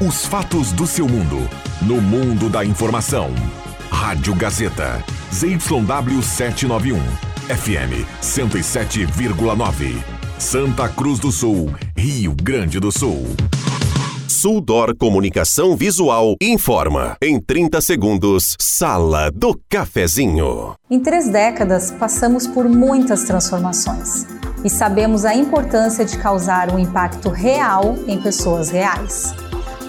Os fatos do seu mundo. No mundo da informação. Rádio Gazeta. ZYW 791. FM 107,9. Santa Cruz do Sul, Rio Grande do Sul. Suldor Comunicação Visual informa. Em 30 segundos, Sala do Cafezinho. Em três décadas, passamos por muitas transformações e sabemos a importância de causar um impacto real em pessoas reais.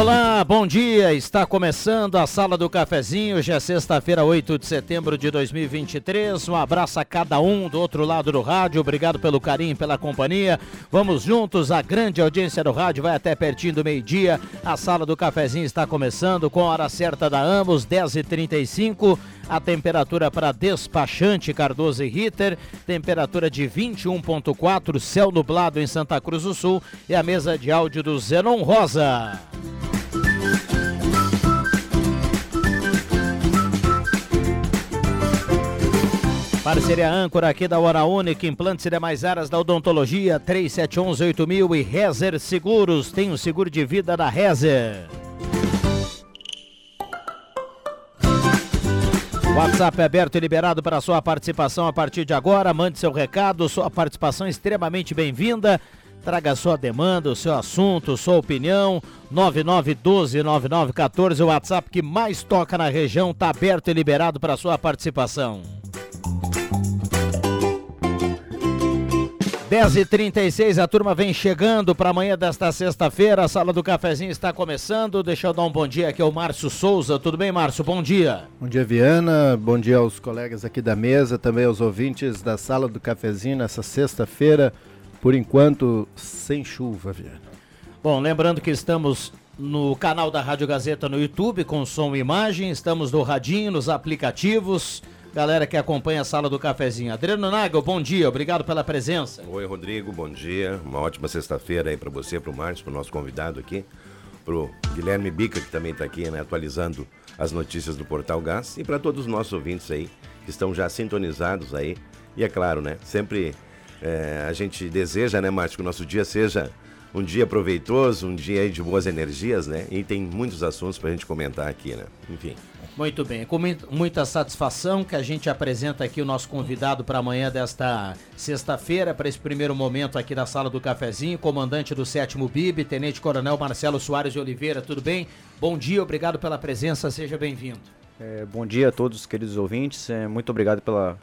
Olá, bom dia. Está começando a Sala do Cafezinho. Hoje é sexta-feira, 8 de setembro de 2023. Um abraço a cada um do outro lado do rádio. Obrigado pelo carinho, pela companhia. Vamos juntos. A grande audiência do rádio vai até pertinho do meio-dia. A Sala do Cafezinho está começando com a hora certa da ambos, 10h35. A temperatura para despachante Cardoso e Ritter, temperatura de 21.4, céu nublado em Santa Cruz do Sul e a mesa de áudio do Zenon Rosa. Parceria âncora aqui da Hora Única, implantes e demais áreas da odontologia, 3711-8000 e Rezer Seguros, tem o seguro de vida da Rezer. WhatsApp é aberto e liberado para sua participação a partir de agora. Mande seu recado, sua participação é extremamente bem-vinda. Traga sua demanda, o seu assunto, sua opinião. 9912-9914, o WhatsApp que mais toca na região, está aberto e liberado para sua participação. 10h36, a turma vem chegando para amanhã desta sexta-feira. A sala do cafezinho está começando. Deixa eu dar um bom dia aqui ao Márcio Souza. Tudo bem, Márcio? Bom dia. Bom dia, Viana. Bom dia aos colegas aqui da mesa, também aos ouvintes da sala do cafezinho nessa sexta-feira. Por enquanto, sem chuva, Viana. Bom, lembrando que estamos no canal da Rádio Gazeta no YouTube com som e imagem. Estamos no Radinho, nos aplicativos galera que acompanha a sala do cafezinho. Adriano Nagel, bom dia, obrigado pela presença. Oi, Rodrigo, bom dia. Uma ótima sexta-feira aí para você, para o Márcio, para o nosso convidado aqui, para o Guilherme Bica, que também está aqui, né, atualizando as notícias do Portal Gás, e para todos os nossos ouvintes aí, que estão já sintonizados aí. E é claro, né, sempre é, a gente deseja, né, Márcio, que o nosso dia seja um dia proveitoso, um dia de boas energias, né? E tem muitos assuntos para a gente comentar aqui, né? Enfim. Muito bem, com muita satisfação que a gente apresenta aqui o nosso convidado para amanhã desta sexta-feira, para esse primeiro momento aqui na sala do cafezinho, comandante do sétimo BIB, Tenente Coronel Marcelo Soares de Oliveira, tudo bem? Bom dia, obrigado pela presença, seja bem-vindo. É, bom dia a todos, queridos ouvintes, é, muito obrigado pela,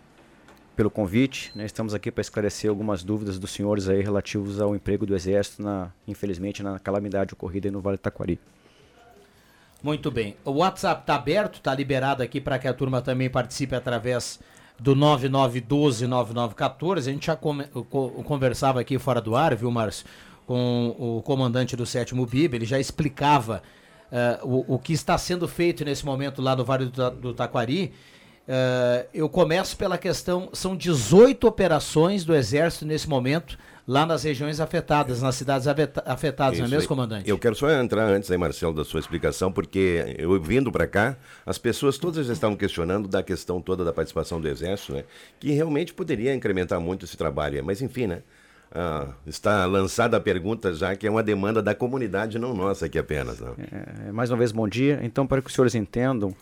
pelo convite. Né? Estamos aqui para esclarecer algumas dúvidas dos senhores aí relativos ao emprego do Exército, na, infelizmente, na calamidade ocorrida no Vale do Taquari. Muito bem. O WhatsApp está aberto, está liberado aqui para que a turma também participe através do 9912-9914. A gente já conversava aqui fora do ar, viu, Márcio, com o comandante do sétimo BIB, ele já explicava uh, o, o, que está sendo feito nesse momento lá no Vale do, do Taquari. Uh, eu começo pela questão, são 18 operações do Exército nesse momento lá nas regiões afetadas, nas cidades afetadas, Isso não é mesmo, comandante? Eu quero só entrar antes aí, Marcelo, da sua explicação, porque eu vindo para cá, as pessoas todas já estavam questionando da questão toda da participação do Exército, né? Que realmente poderia incrementar muito esse trabalho, mas enfim, né? Ah, está lançada a pergunta já que é uma demanda da comunidade, não nossa aqui apenas. Não. É, mais uma vez, bom dia. Então, para que os senhores entendam,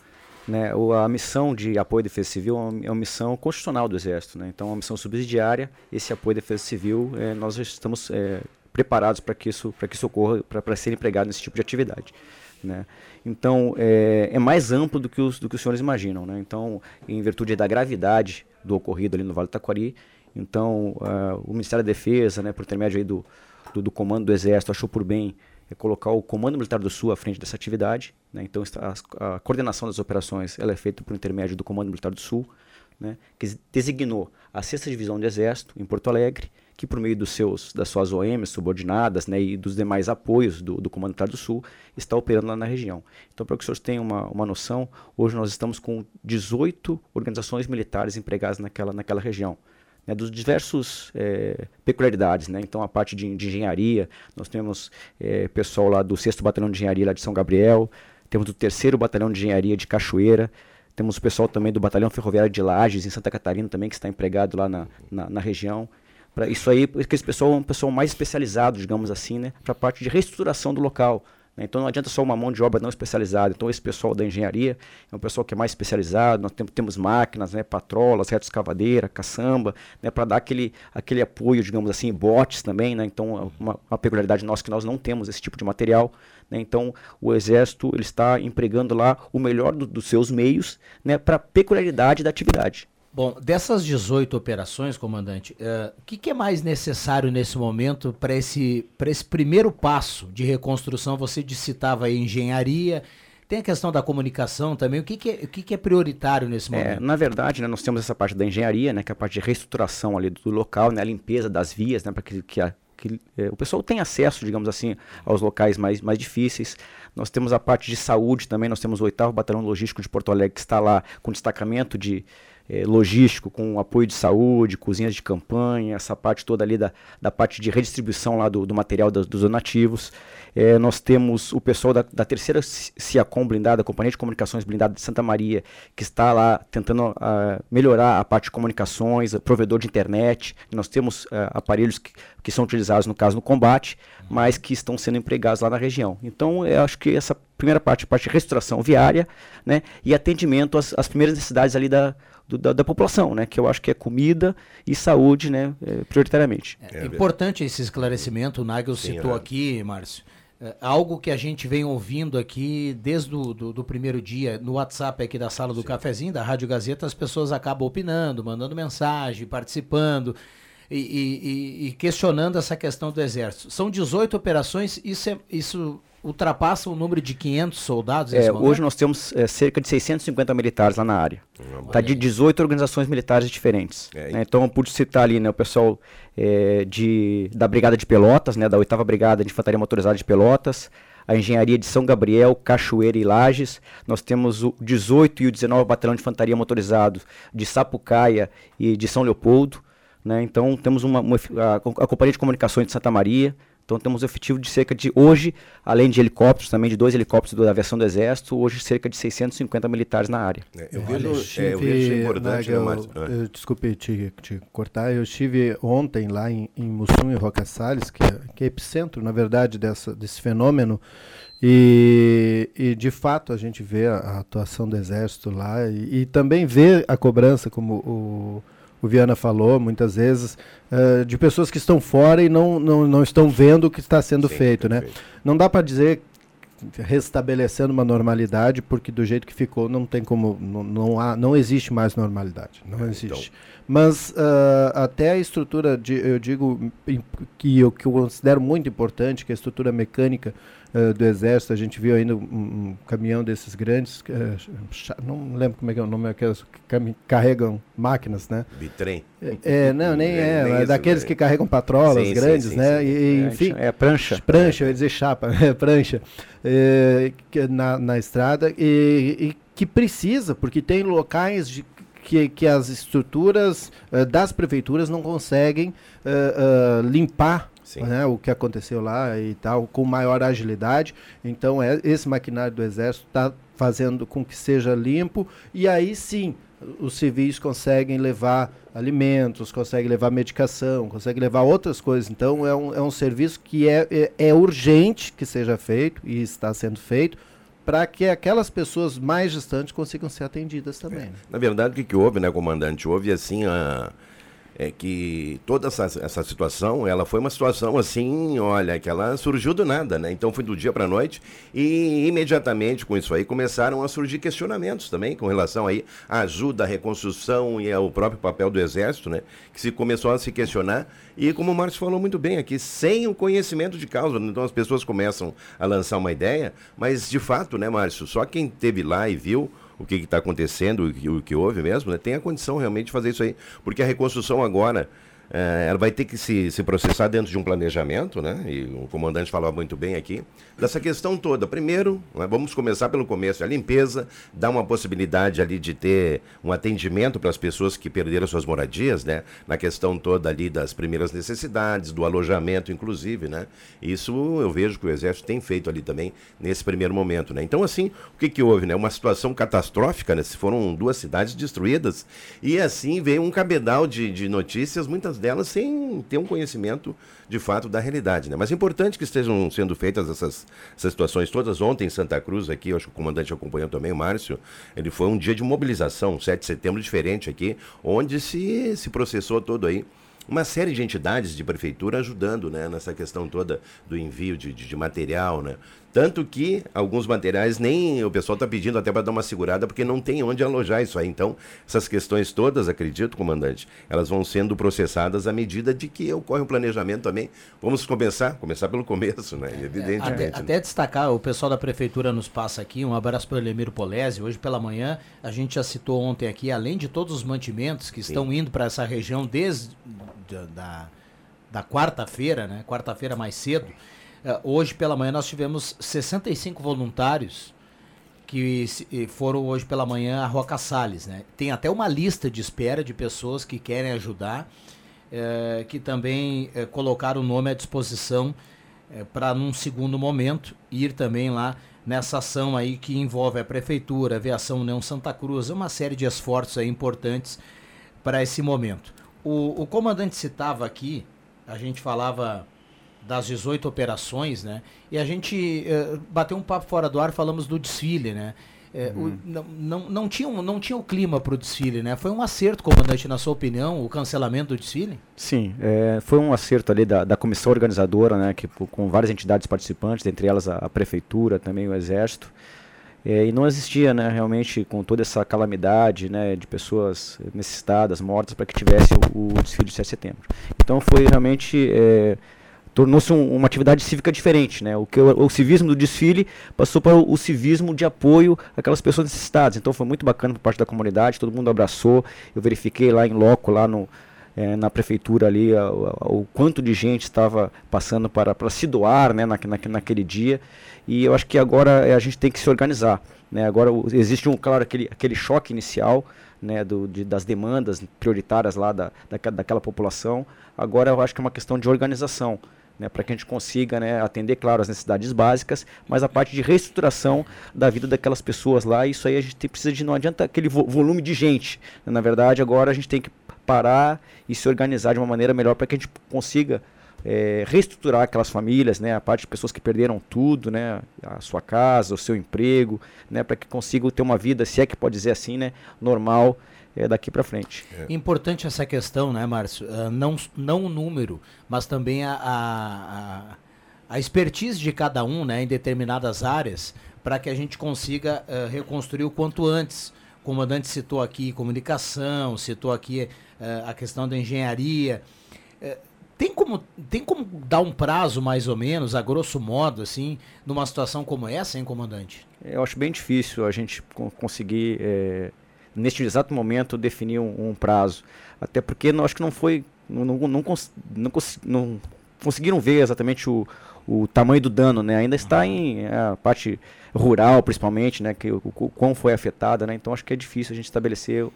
né, a missão de apoio à defesa civil é uma missão constitucional do Exército. Né? Então, é uma missão subsidiária. Esse apoio à defesa civil, é, nós estamos é, preparados para que isso, que isso ocorra, para ser empregado nesse tipo de atividade. Né? Então, é, é, mais amplo do que, os, do que os senhores imaginam. Né? Então, em virtude da gravidade do ocorrido ali no Vale do Taquari, então uh, o Ministério da Defesa, né, por intermédio do, do, do, Comando do Exército, achou por bem é colocar o Comando Militar do Sul à frente dessa atividade. Né? Então, a, coordenação das operações ela é feita por intermédio do Comando Militar do Sul, né? que designou a 6 Divisão de Exército em Porto Alegre, que por meio dos seus, das suas OMs subordinadas né, e dos demais apoios do, do Comando Militar do Sul, está operando lá na região. Então, para que os senhores tenham uma, uma noção, hoje nós estamos com 18 organizações militares empregadas naquela, naquela região né, dos diversos é, peculiaridades. Né? Então, a parte de, de engenharia, nós temos é, pessoal lá do 6 Batalhão de Engenharia lá de São Gabriel, temos o 3 Batalhão de Engenharia de Cachoeira, temos o pessoal também do Batalhão Ferroviário de Lages, em Santa Catarina, também, que está empregado lá na, na, na região. Pra isso aí, porque esse pessoal é um pessoal mais especializado, digamos assim, né, para a parte de reestruturação do local. Né? Então não adianta só uma mão de obra não especializada. Então esse pessoal da engenharia é um pessoal que é mais especializado. Nós temos, máquinas, né, patrolas, reto escavadeira, caçamba, né, para dar aquele, aquele apoio, digamos assim, botes também. Né? Então uma, uma peculiaridade nossa que nós não temos esse tipo de material. Né? Então o exército ele está empregando lá o melhor do, dos seus meios né, para peculiaridade da atividade. Bom, dessas 18 operações, comandante, uh, o que, que, é mais necessário nesse momento para esse, esse primeiro passo de reconstrução? Você citava aí engenharia, tem a questão da comunicação também. O que, que, é, o que, que é prioritário nesse é, momento? É, na verdade, né, nós temos essa parte da engenharia, né, que é a parte de reestruturação ali do local, né, a limpeza das vias, né, para que, que, a, que é, o pessoal tenha acesso, digamos assim, aos locais mais, mais difíceis. Nós temos a parte de saúde também, nós temos o 8 Batalhão Logístico de Porto Alegre, que está lá com destacamento de é, logístico, com apoio de saúde, cozinhas de campanha, essa parte toda ali da, da parte de redistribuição lá do, do material dos, dos donativos. É, nós temos o pessoal da, da terceira CIACOM blindada, Companhia de Comunicações Blindada de Santa Maria, que está lá tentando uh, melhorar a parte de comunicações, provedor de internet. Nós temos uh, aparelhos que, que são utilizados, no caso, no combate, mas que estão sendo empregados lá na região. Então, eu acho que essa primeira parte, a parte de restauração viária né, e atendimento às, às primeiras necessidades ali da do, da, da, população, né? Que eu acho que é comida e saúde, né? É, prioritariamente. É, é importante esse esclarecimento. O Nagel Sim, citou é. aqui, Márcio. É, algo que a gente vem ouvindo aqui desde o do, do, primeiro dia no WhatsApp aqui da sala do Sim. cafezinho da Rádio Gazeta, as pessoas acabam opinando, mandando mensagem, participando e, e, e questionando essa questão do exército. São 18 operações, isso, é, isso ultrapassa o número de 500 soldados? É, hoje nós temos é, cerca de 650 militares lá na área. Está de 18 organizações militares diferentes. É, né? Então eu pude citar ali né, o pessoal é, de, da Brigada de Pelotas, né, da 8 Brigada de Infantaria Motorizada de Pelotas, a Engenharia de São Gabriel, Cachoeira e Lages. Nós temos o 18 e o 19 Batalhão de Infantaria Motorizado de Sapucaia e de São Leopoldo. Né? Então temos uma, uma a, a Companhia de Comunicações de Santa Maria, então temos um efetivo de cerca de, hoje, além de helicópteros, também de dois helicópteros da aviação do Exército, hoje cerca de 650 militares na área. É, eu, vejo, estive, é, eu vejo importante, né, eu, eu, Desculpe te, te, cortar, eu estive ontem lá em, em Mussum, em Roca Salles, que é, que é epicentro, na verdade, dessa, desse fenômeno, e, e, de fato a gente vê a, a atuação do Exército lá e, e também vê a cobrança, como o o Viana falou muitas vezes, uh, de pessoas que estão fora e não, não, não estão vendo o que está sendo Sim, feito. Né? Não dá para dizer restabelecendo uma normalidade, porque do jeito que ficou não tem como, não, não, há, não existe mais normalidade, não é, existe. Então. Mas uh, até a estrutura, de, eu digo que eu, que eu considero muito importante, que é a estrutura mecânica uh, do Exército, a gente viu ainda um, um caminhão desses grandes, uh, não lembro como é que é o nome, aqueles que carregam máquinas, né? Bitrem. É, é, não, nem é, nem é daqueles né? que carregam patrolas sim, grandes, sim, né? Sim, e, é, enfim. É prancha. Prancha, eu ia dizer chapa, é prancha. É, na, na estrada e, e que precisa, porque tem locais de que, que as estruturas uh, das prefeituras não conseguem uh, uh, limpar né, o que aconteceu lá e tal, com maior agilidade. Então, é, esse maquinário do Exército está fazendo com que seja limpo e aí sim os civis conseguem levar alimentos, conseguem levar medicação, conseguem levar outras coisas. Então, é um, é um serviço que é, é, é urgente que seja feito e está sendo feito para que aquelas pessoas mais distantes consigam ser atendidas também. É. Né? Na verdade, o que, que houve, né, comandante? Houve assim a é que toda essa, essa situação, ela foi uma situação assim, olha, que ela surgiu do nada, né? Então foi do dia para noite e imediatamente com isso aí começaram a surgir questionamentos também com relação aí à ajuda, à reconstrução e ao próprio papel do Exército, né? Que se começou a se questionar e como o Márcio falou muito bem aqui, sem o conhecimento de causa, então as pessoas começam a lançar uma ideia, mas de fato, né, Márcio, só quem teve lá e viu o que está acontecendo, o que, o que houve mesmo, né, tem a condição realmente de fazer isso aí. Porque a reconstrução agora, ela vai ter que se, se processar dentro de um planejamento, né? E o comandante falava muito bem aqui, dessa questão toda. Primeiro, né, vamos começar pelo começo, a limpeza, dá uma possibilidade ali de ter um atendimento para as pessoas que perderam suas moradias, né? Na questão toda ali das primeiras necessidades, do alojamento, inclusive, né? Isso eu vejo que o Exército tem feito ali também nesse primeiro momento, né? Então, assim, o que que houve, né? Uma situação catastrófica, né? Se foram duas cidades destruídas e assim veio um cabedal de, de notícias, muitas delas sem ter um conhecimento de fato da realidade. Né? Mas é importante que estejam sendo feitas essas, essas situações todas. Ontem em Santa Cruz, aqui, eu acho que o comandante acompanhou também, o Márcio, ele foi um dia de mobilização, 7 de setembro diferente aqui, onde se, se processou todo aí uma série de entidades de prefeitura ajudando né, nessa questão toda do envio de, de, de material, né? Tanto que alguns materiais nem o pessoal está pedindo até para dar uma segurada, porque não tem onde alojar isso aí. Então, essas questões todas, acredito, comandante, elas vão sendo processadas à medida de que ocorre um planejamento também. Vamos começar, começar pelo começo, né? Evidentemente. Até, né? até destacar, o pessoal da prefeitura nos passa aqui, um abraço para o Elemiro Polese. Hoje pela manhã, a gente já citou ontem aqui, além de todos os mantimentos que Sim. estão indo para essa região desde da, da quarta-feira, né? Quarta-feira mais cedo. Uh, hoje pela manhã nós tivemos 65 voluntários que foram hoje pela manhã a Roca Salles, né? Tem até uma lista de espera de pessoas que querem ajudar, uh, que também uh, colocaram o nome à disposição para num segundo momento ir também lá nessa ação aí que envolve a prefeitura, a aviação União Santa Cruz, uma série de esforços importantes para esse momento. O, o comandante citava aqui, a gente falava das 18 operações, né? E a gente uh, bateu um papo fora do ar, falamos do desfile, né? É, uhum. o, não, não, não, tinha não tinha o clima para o desfile, né? Foi um acerto, comandante, na sua opinião, o cancelamento do desfile? Sim, é, foi um acerto ali da, da comissão organizadora, né? Que, com várias entidades participantes, entre elas a, a prefeitura, também o exército. É, e não existia, né, realmente, com toda essa calamidade, né, de pessoas necessitadas, mortas, para que tivesse o, o, desfile de 7 de setembro. Então foi realmente é, tornou-se um, uma atividade cívica diferente, né? O que o, o, civismo do desfile passou para o, o, civismo de apoio àquelas pessoas necessitadas. Então foi muito bacana por parte da comunidade, todo mundo abraçou. Eu verifiquei lá em loco, lá no é, na prefeitura ali, o quanto de gente estava passando para, para se doar, né, na, na, naquele dia. E eu acho que agora é, a gente tem que se organizar. Né? Agora existe um, claro, aquele, aquele choque inicial, né, do, de, das demandas prioritárias lá da, da, daquela população. Agora eu acho que é uma questão de organização né, para que a gente consiga né, atender, claro, as necessidades básicas, mas a parte de reestruturação da vida daquelas pessoas lá, isso aí a gente precisa de, não adianta aquele vo volume de gente. Né, na verdade, agora a gente tem que parar e se organizar de uma maneira melhor para que a gente consiga é, reestruturar aquelas famílias, né, a parte de pessoas que perderam tudo, né, a sua casa, o seu emprego, né, para que consigam ter uma vida, se é que pode dizer assim, né, normal é, daqui para frente. É. Importante essa questão, né, Márcio? Uh, não, não o número, mas também a, a, a, expertise de cada um né, em determinadas áreas para que a gente consiga uh, reconstruir o quanto antes. O comandante citou aqui comunicação, citou aqui uh, a questão da engenharia. Tem como, tem como dar um prazo, mais ou menos, a grosso modo, assim, numa situação como essa, hein, comandante? Eu acho bem difícil a gente conseguir é, neste exato momento, definir um, um prazo. Até porque não, acho que não foi. Não, não, não, não, não conseguiram ver exatamente o, o tamanho do dano, né? Ainda está em é, a parte rural, principalmente, né? Que o, o quão foi afetada, né? Então acho que é difícil a gente estabelecer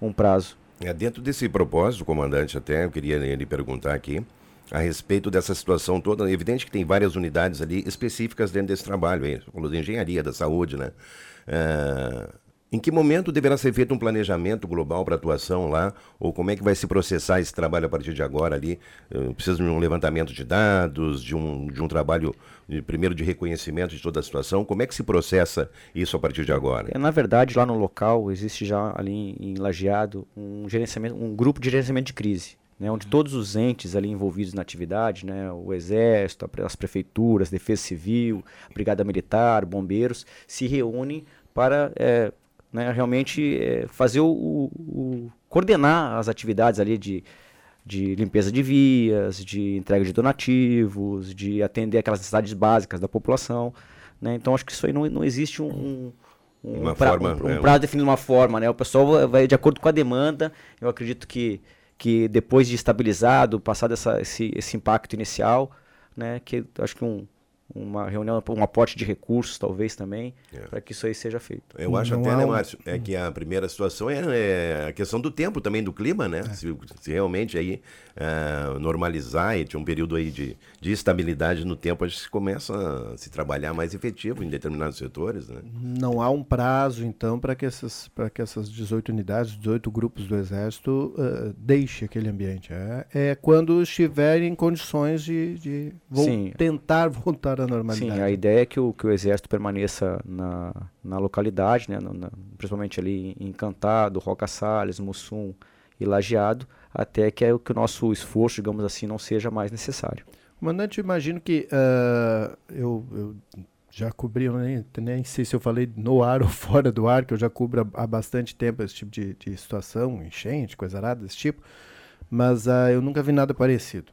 um prazo. É, dentro desse propósito, comandante, até eu queria lhe perguntar aqui a respeito dessa situação toda. É evidente que tem várias unidades ali específicas dentro desse trabalho? Você falou de engenharia, da saúde, né? É, em que momento deverá ser feito um planejamento global para atuação lá? Ou como é que vai se processar esse trabalho a partir de agora ali? Precisa de um levantamento de dados, de um, de um trabalho, de, primeiro, de reconhecimento de toda a situação? Como é que se processa isso a partir de agora? É, na verdade, lá no local existe já ali em Lajeado um, gerenciamento, um grupo de gerenciamento de crise. né, onde todos os entes ali envolvidos na atividade, né, o Exército, as prefeituras, Defesa Civil, Brigada Militar, bombeiros, se reúnem para é, né, realmente é, fazer o, o, coordenar as atividades ali de, de limpeza de vias, de entrega de donativos, de atender aquelas necessidades básicas da população. Né? Então acho que isso aí não, não existe um, um, uma pra, forma, um, um é, prazo definido uma forma. Né? O pessoal vai de acordo com a demanda. Eu acredito que que depois de estabilizado, passado essa, esse, esse impacto inicial, né, que acho que um, uma reunião, um aporte de recursos, talvez também, é. para que isso aí seja feito. Eu acho Não até, né, Márcio, é que a primeira situação é, é, a questão do tempo também, do clima, né? É. Se, se, realmente aí uh, normalizar e ter um período aí de, de estabilidade no tempo, a gente começa a se trabalhar mais efetivo em determinados setores, né? Não há um prazo, então, para que, essas, que essas 18 unidades, 18 grupos do Exército uh, deixem aquele ambiente. É, é quando estiverem em condições de, de tentar voltar normalidade. Sim, a ideia é que o, que o Exército permaneça na, na localidade, né, no, na, principalmente ali em Cantado, Roca Salles, Mussum e Lajeado, até que, é, que o nosso esforço, digamos assim, não seja mais necessário. Comandante, imagino que uh, eu, eu, já cobri, eu nem, nem sei se eu falei no ar ou fora do ar, que eu já cubro há, há bastante tempo esse tipo de, de situação, enchente, coisa arada desse tipo, mas uh, eu nunca vi nada parecido.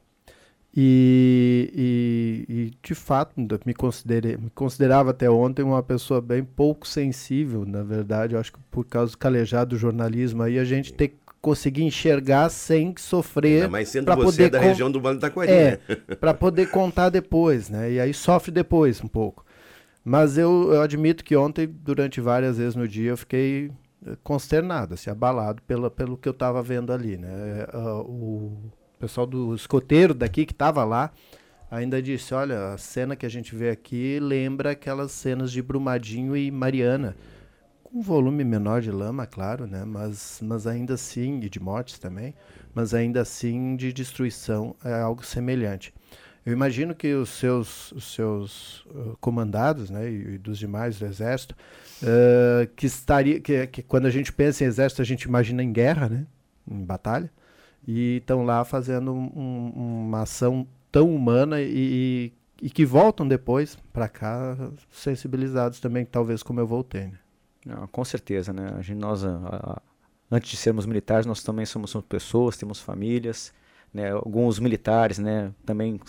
E, e, e, de fato me, considerei, me considerava até ontem uma pessoa bem pouco sensível, na verdade, eu acho que por causa do calejado do jornalismo aí a gente tem que conseguir enxergar sem sofrer. Mas sendo você poder da região do Vale do Taquari, é, né? para poder contar depois, né? E aí sofre depois um pouco. Mas eu, eu admito que ontem, durante várias vezes no dia, eu fiquei eh, consternado, assim, abalado pela, pelo que eu estava vendo ali, né? Uh, o o pessoal do escoteiro daqui que estava lá ainda disse: olha, a cena que a gente vê aqui lembra aquelas cenas de Brumadinho e Mariana. Com um volume menor de lama, claro, né? mas, mas ainda assim, e de mortes também, mas ainda assim de destruição é algo semelhante. Eu imagino que os seus, os seus comandados, né, e, e, dos demais do exército, uh, que estaria, que, que quando a gente pensa em exército a gente imagina em guerra, né, em batalha, e estão lá fazendo um, uma ação tão humana e, e que voltam depois para cá sensibilizados também, talvez como eu voltei. Né? Não, com certeza, né? A gente, nós, a, a, antes de sermos militares, nós também somos, somos pessoas, temos famílias, né? Alguns militares, né? Também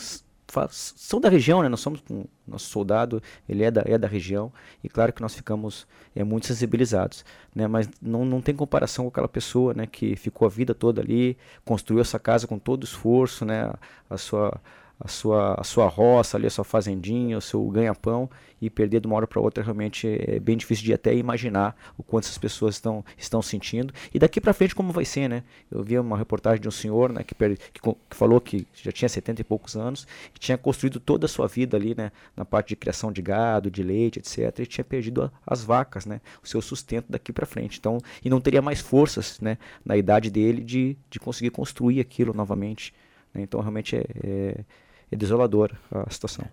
são da região, né? Nós somos um, nosso soldado, ele é da, é da região e claro que nós ficamos é, muito sensibilizados, né? Mas não, não tem comparação com aquela pessoa, né? Que ficou a vida toda ali, construiu essa casa com todo esforço, né? A sua a sua, a sua roça, ali, a sua fazendinha, o seu ganha-pão e perder de uma hora para outra realmente é bem difícil de até imaginar o quanto essas pessoas estão, estão sentindo. E daqui para frente como vai ser, né? Eu vi uma reportagem de um senhor né, que, que, que, falou que já tinha 70 e poucos anos e tinha construído toda a sua vida ali, né? Na parte de criação de gado, de leite, etc. E tinha perdido a, as vacas, né? O seu sustento daqui para frente. Então, e não teria mais forças, né? Na idade dele de, de conseguir construir aquilo novamente. Né? Então, realmente é, é é desolador a situação.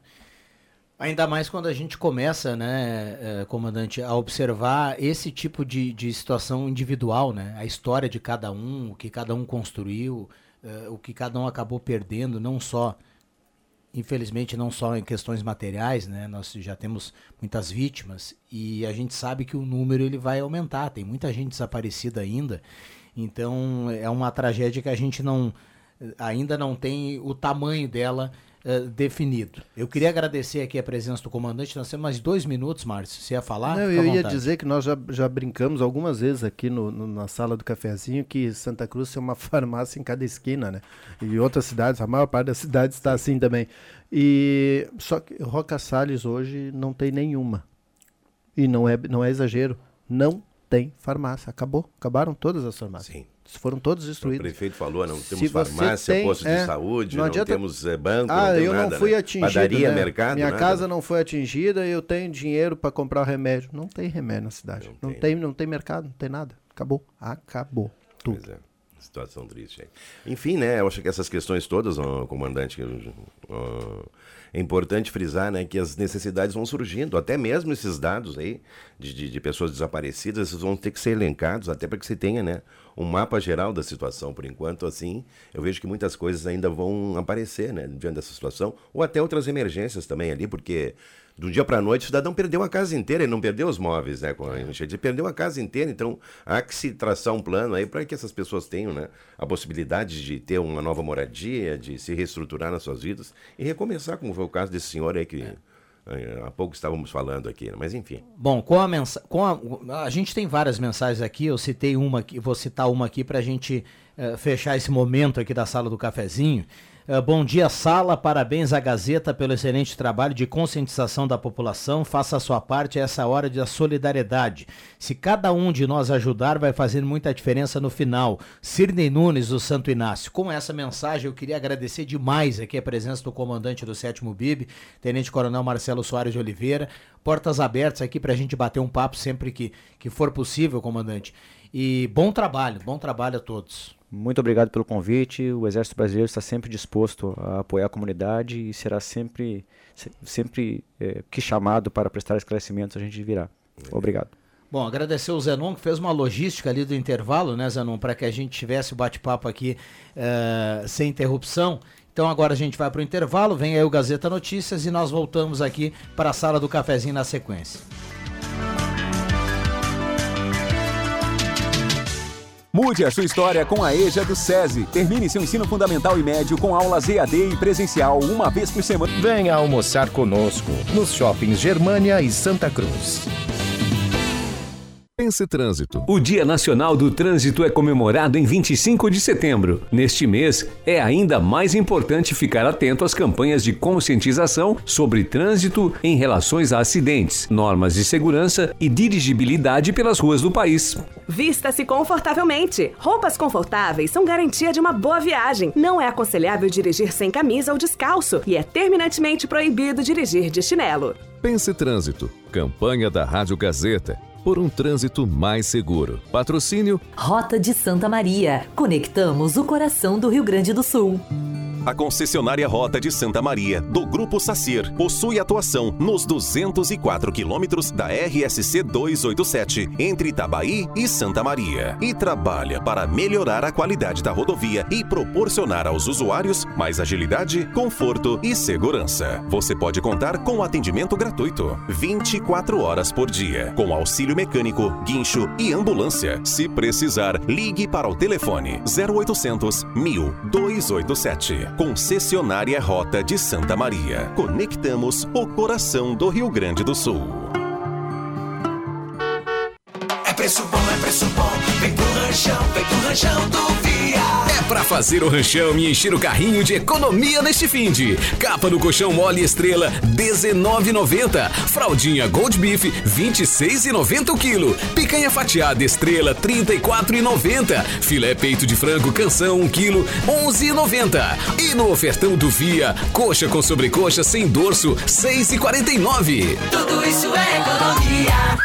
Ainda mais quando a gente começa, né, eh, comandante, a observar esse tipo de, de situação individual, né? A história de cada um, o que cada um construiu, uh, o que cada um acabou perdendo, não só, infelizmente, não só em questões materiais, né? Nós já temos muitas vítimas e a gente sabe que o número ele vai aumentar. Tem muita gente desaparecida ainda. Então é uma tragédia que a gente não ainda não tem o tamanho dela uh, definido. Eu queria agradecer aqui a presença do comandante. Nós temos mais dois minutos, Márcio. Você ia falar? Não, eu ia dizer que nós já, já brincamos algumas vezes aqui no, no, na sala do cafezinho que Santa Cruz é uma farmácia em cada esquina, né? E outras cidades, a maior parte das cidades está assim também. E só que Roca Salles hoje não tem nenhuma. E não é, não é exagero. Não tem farmácia. Acabou. Acabaram todas as farmácias. Sim. Foram todos destruídos. O prefeito falou, não temos farmácia, tem, posto é, de saúde, não, não temos é, banco, ah, não eu nada, não fui né? atingido, Padaria, né? mercado, Minha nada. casa não foi atingida, eu tenho dinheiro para comprar remédio. Não tem remédio na cidade. Não, não tem, tem, não tem mercado, não tem nada. Acabou. Acabou. Tudo. É. Situação triste. Enfim, né? Eu acho que essas questões todas, comandante, é importante frisar né, que as necessidades vão surgindo, até mesmo esses dados aí de, de, de pessoas desaparecidas, esses vão ter que ser elencados, até para que se tenha né, um mapa geral da situação. Por enquanto, assim, eu vejo que muitas coisas ainda vão aparecer né, diante dessa situação, ou até outras emergências também ali, porque do dia para a noite, o cidadão perdeu a casa inteira, ele não perdeu os móveis, né? Com a enchente, ele perdeu a casa inteira, então há que se traçar um plano aí para que essas pessoas tenham né, a possibilidade de ter uma nova moradia, de se reestruturar nas suas vidas e recomeçar, como foi o caso desse senhor aí que. É. Há pouco estávamos falando aqui, né? mas enfim. Bom, com a mensagem. A... a gente tem várias mensagens aqui, eu citei uma aqui, vou citar uma aqui para a gente uh, fechar esse momento aqui da sala do cafezinho. Uh, bom dia, Sala. Parabéns à Gazeta pelo excelente trabalho de conscientização da população. Faça a sua parte, essa é hora da solidariedade. Se cada um de nós ajudar, vai fazer muita diferença no final. Sirnei Nunes, do Santo Inácio. Com essa mensagem, eu queria agradecer demais aqui a presença do comandante do 7 BIB, Tenente Coronel Marcelo Soares de Oliveira. Portas abertas aqui para a gente bater um papo sempre que, que for possível, comandante. E bom trabalho, bom trabalho a todos. Muito obrigado pelo convite. O Exército Brasileiro está sempre disposto a apoiar a comunidade e será sempre, sempre é, que chamado para prestar esclarecimentos a gente virá. Obrigado. Bom, agradecer o Zenon que fez uma logística ali do intervalo, né, Zenon, para que a gente tivesse o bate-papo aqui uh, sem interrupção. Então agora a gente vai para o intervalo, vem aí o Gazeta Notícias e nós voltamos aqui para a sala do cafezinho na sequência. Mude a sua história com a EJA do SESI. Termine seu ensino fundamental e médio com aulas EAD e presencial uma vez por semana. Venha almoçar conosco nos shoppings Germânia e Santa Cruz. Pense Trânsito. O Dia Nacional do Trânsito é comemorado em 25 de setembro. Neste mês, é ainda mais importante ficar atento às campanhas de conscientização sobre trânsito em relações a acidentes, normas de segurança e dirigibilidade pelas ruas do país. Vista-se confortavelmente. Roupas confortáveis são garantia de uma boa viagem. Não é aconselhável dirigir sem camisa ou descalço e é terminantemente proibido dirigir de chinelo. Pense Trânsito. Campanha da Rádio Gazeta por um trânsito mais seguro. Patrocínio Rota de Santa Maria. Conectamos o coração do Rio Grande do Sul. A concessionária Rota de Santa Maria, do Grupo Sacir, possui atuação nos 204 quilômetros da RSC 287, entre Itabaí e Santa Maria, e trabalha para melhorar a qualidade da rodovia e proporcionar aos usuários mais agilidade, conforto e segurança. Você pode contar com atendimento gratuito, 24 horas por dia, com auxílio mecânico, guincho e ambulância. Se precisar, ligue para o telefone 0800 1000 287 Concessionária Rota de Santa Maria. Conectamos o coração do Rio Grande do Sul. É preço bom, é preço bom. Vem pro ranchão, vem pro ranchão do É pra fazer o ranchão e encher o carrinho de economia neste fim de. Capa do colchão mole estrela 19,90. Fraldinha Gold Beef 26,90 o quilo. Picanha fatiada estrela 34,90. Filé peito de frango canção 1 quilo 11,90. E no ofertão do Via, coxa com sobrecoxa sem dorso 6,49. Tudo isso é economia.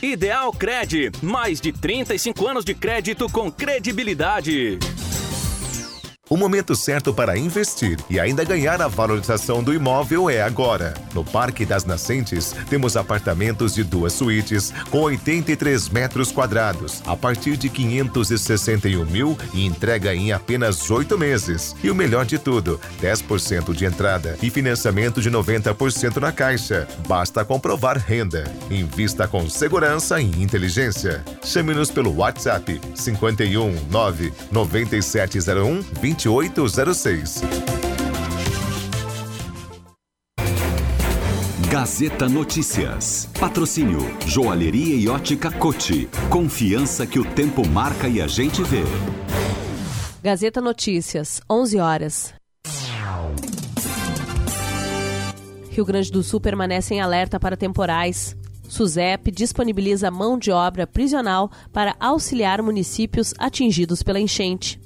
Ideal Cred, mais de 35 anos de crédito com credibilidade. O momento certo para investir e ainda ganhar a valorização do imóvel é agora. No Parque das Nascentes, temos apartamentos de duas suítes com 83 metros quadrados, a partir de 561 mil e entrega em apenas oito meses. E o melhor de tudo, 10% de entrada e financiamento de 90% na caixa. Basta comprovar renda. Invista com segurança e inteligência. Chame-nos pelo WhatsApp 51 9 9701 20 2806. Gazeta Notícias. Patrocínio Joalheria e Ótica Cote. Confiança que o tempo marca e a gente vê. Gazeta Notícias, 11 horas. Rio Grande do Sul permanece em alerta para temporais. SUSEP disponibiliza mão de obra prisional para auxiliar municípios atingidos pela enchente.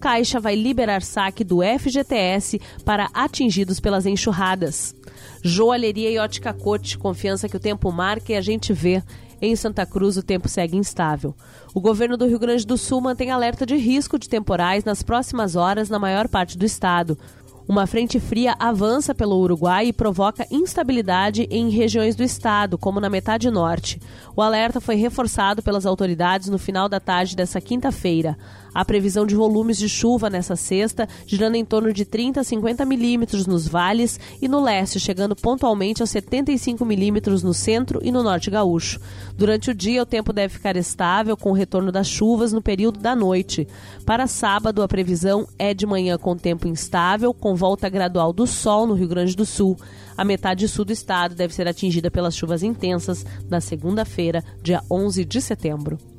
Caixa vai liberar saque do FGTS para atingidos pelas enxurradas. Joalheria e ótica Cote, confiança que o tempo marca e a gente vê. Em Santa Cruz, o tempo segue instável. O governo do Rio Grande do Sul mantém alerta de risco de temporais nas próximas horas na maior parte do estado. Uma frente fria avança pelo Uruguai e provoca instabilidade em regiões do estado, como na metade norte. O alerta foi reforçado pelas autoridades no final da tarde dessa quinta-feira. A previsão de volumes de chuva nessa sexta, girando em torno de 30 a 50 milímetros nos vales e no leste, chegando pontualmente aos 75 milímetros no centro e no norte gaúcho. Durante o dia, o tempo deve ficar estável, com o retorno das chuvas no período da noite. Para sábado, a previsão é de manhã com tempo instável, com volta gradual do sol no Rio Grande do Sul. A metade sul do estado deve ser atingida pelas chuvas intensas na segunda-feira, dia 11 de setembro.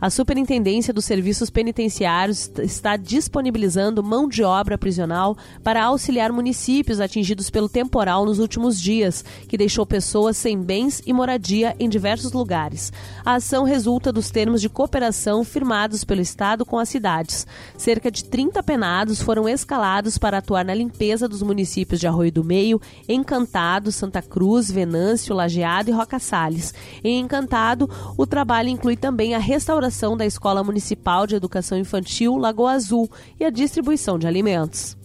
A Superintendência dos Serviços Penitenciários está disponibilizando mão de obra prisional para auxiliar municípios atingidos pelo temporal nos últimos dias, que deixou pessoas sem bens e moradia em diversos lugares. A ação resulta dos termos de cooperação firmados pelo Estado com as cidades. Cerca de 30 penados foram escalados para atuar na limpeza dos municípios de Arroio do Meio, Encantado, Santa Cruz, Venâncio, Lajeado e Roca Salles. Em Encantado, o trabalho inclui também a restauração da Escola Municipal de Educação Infantil Lagoa Azul e a distribuição de alimentos.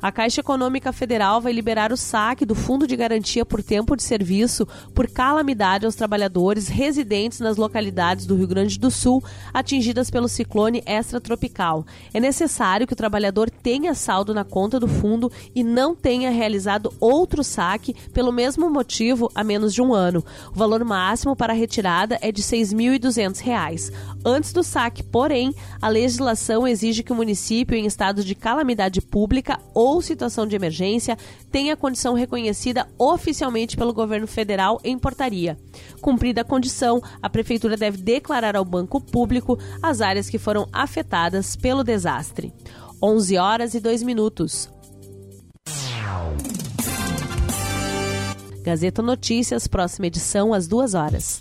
A Caixa Econômica Federal vai liberar o saque do Fundo de Garantia por Tempo de Serviço por calamidade aos trabalhadores residentes nas localidades do Rio Grande do Sul atingidas pelo ciclone extratropical. É necessário que o trabalhador tenha saldo na conta do fundo e não tenha realizado outro saque pelo mesmo motivo há menos de um ano. O valor máximo para a retirada é de R$ 6.200. Antes do saque, porém, a legislação exige que o município em estado de calamidade pública ou ou situação de emergência tenha condição reconhecida oficialmente pelo governo federal em portaria. Cumprida a condição, a prefeitura deve declarar ao banco público as áreas que foram afetadas pelo desastre. 11 horas e 2 minutos. Gazeta Notícias, próxima edição às 2 horas.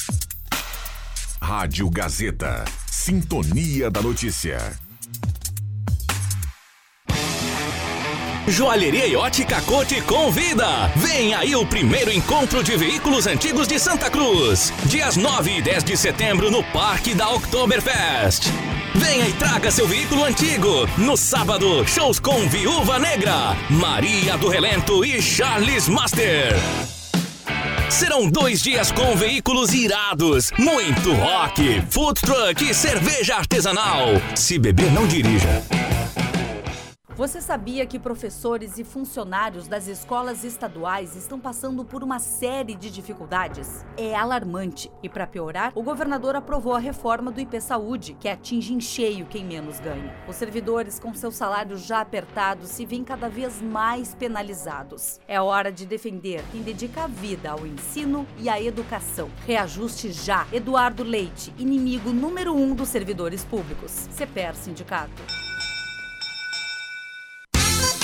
Rádio Gazeta. Sintonia da Notícia. Joalheria e Ótica Cote convida! Vem aí o primeiro encontro de veículos antigos de Santa Cruz. Dias 9 e 10 de setembro no Parque da Oktoberfest. Venha e traga seu veículo antigo. No sábado, shows com Viúva Negra, Maria do Relento e Charles Master. Serão dois dias com veículos irados, muito rock, food truck e cerveja artesanal. Se beber, não dirija. Você sabia que professores e funcionários das escolas estaduais estão passando por uma série de dificuldades? É alarmante. E para piorar, o governador aprovou a reforma do IP Saúde, que atinge em cheio quem menos ganha. Os servidores, com seus salários já apertados, se veem cada vez mais penalizados. É hora de defender quem dedica a vida ao ensino e à educação. Reajuste já. Eduardo Leite, inimigo número um dos servidores públicos. CPR Sindicato.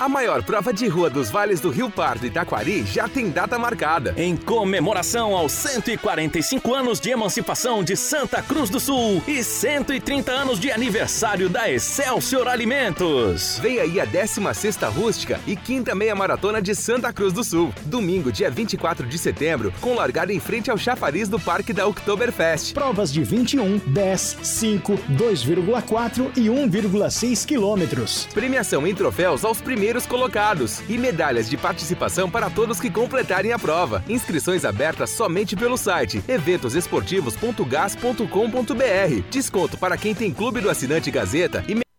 A maior prova de rua dos vales do Rio Pardo e Taquari já tem data marcada. Em comemoração aos 145 anos de emancipação de Santa Cruz do Sul e 130 anos de aniversário da Excelsior Alimentos. Vem aí a 16ª Rústica e quinta meia maratona de Santa Cruz do Sul. Domingo, dia 24 de setembro, com largada em frente ao chafariz do Parque da Oktoberfest. Provas de 21, 10, 5, 2,4 e 1,6 quilômetros. Premiação em troféus aos primeiros colocados e medalhas de participação para todos que completarem a prova. Inscrições abertas somente pelo site eventosesportivos.gas.com.br. Desconto para quem tem clube do assinante Gazeta e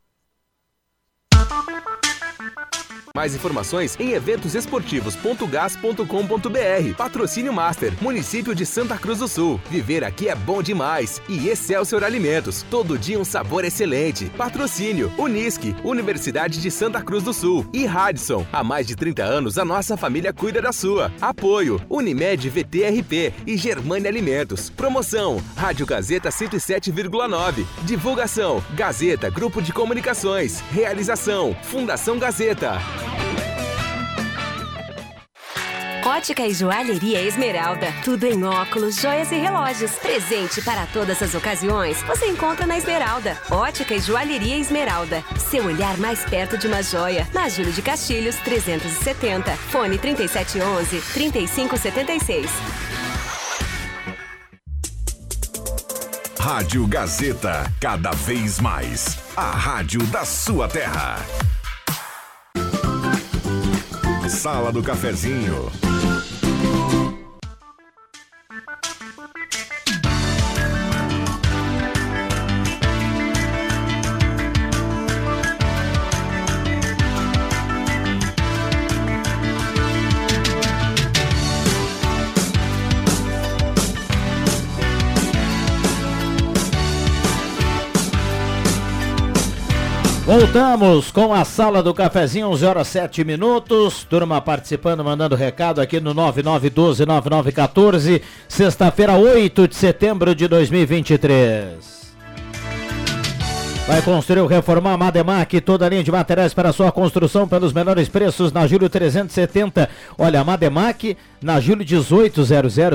Mais informações em eventosesportivos.gas.com.br. Patrocínio Master, município de Santa Cruz do Sul. Viver aqui é bom demais. E Excelsior Alimentos, todo dia um sabor excelente. Patrocínio Unisque, Universidade de Santa Cruz do Sul. E Radisson, há mais de 30 anos a nossa família cuida da sua. Apoio Unimed VTRP e Germânia Alimentos. Promoção Rádio Gazeta 107,9. Divulgação Gazeta Grupo de Comunicações. Realização Fundação Gazeta. Ótica e Joalheria Esmeralda. Tudo em óculos, joias e relógios. Presente para todas as ocasiões. Você encontra na Esmeralda. Ótica e Joalheria Esmeralda. Seu olhar mais perto de uma joia. Na Júlio de Castilhos, 370. Fone 3711-3576. Rádio Gazeta, cada vez mais. A rádio da sua terra. Sala do Cafezinho. Voltamos com a sala do cafezinho, 11 horas 7 minutos. Turma participando, mandando recado aqui no 99129914, sexta-feira, 8 de setembro de 2023. Vai construir ou reformar a Mademac, toda a linha de materiais para sua construção pelos menores preços na Júlio 370. Olha, a Mademac na Júlio 1800,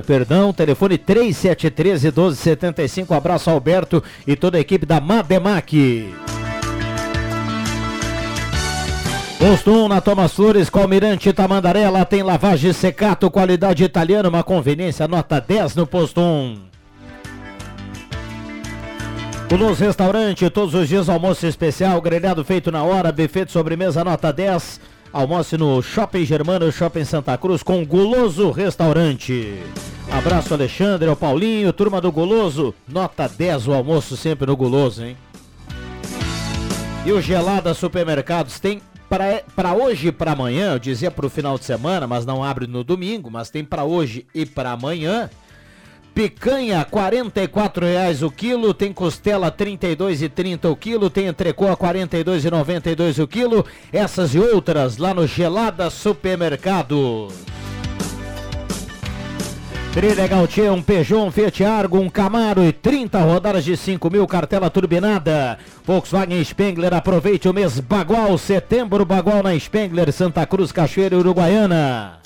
perdão, telefone 3713 1275. Abraço Alberto e toda a equipe da Mademac. Posto 1 na Thomas Flores, com Almirante Tamandaré, lá tem lavagem secato, qualidade italiana, uma conveniência, nota 10 no posto 1. Luz Restaurante, todos os dias almoço especial, grelhado feito na hora, buffet de sobremesa, nota 10. Almoce no Shopping Germano, Shopping Santa Cruz, com Guloso Restaurante. Abraço Alexandre, ao Paulinho, turma do Guloso, nota 10 o almoço sempre no Guloso, hein? E o Gelada Supermercados tem para hoje e para amanhã, eu dizia para o final de semana, mas não abre no domingo, mas tem para hoje e para amanhã. Picanha, R$ reais o quilo, tem costela R$ 32,30 o quilo, tem entrecô a R$ 42,92 o quilo. Essas e outras lá no Gelada Supermercado. Trilegal Tchê, um Peugeot, um Fiat Argo, um Camaro e 30 rodadas de 5 mil, cartela turbinada. Volkswagen Spengler, aproveite o mês Bagual, setembro Bagual na Spengler, Santa Cruz, Cachoeira, Uruguaiana.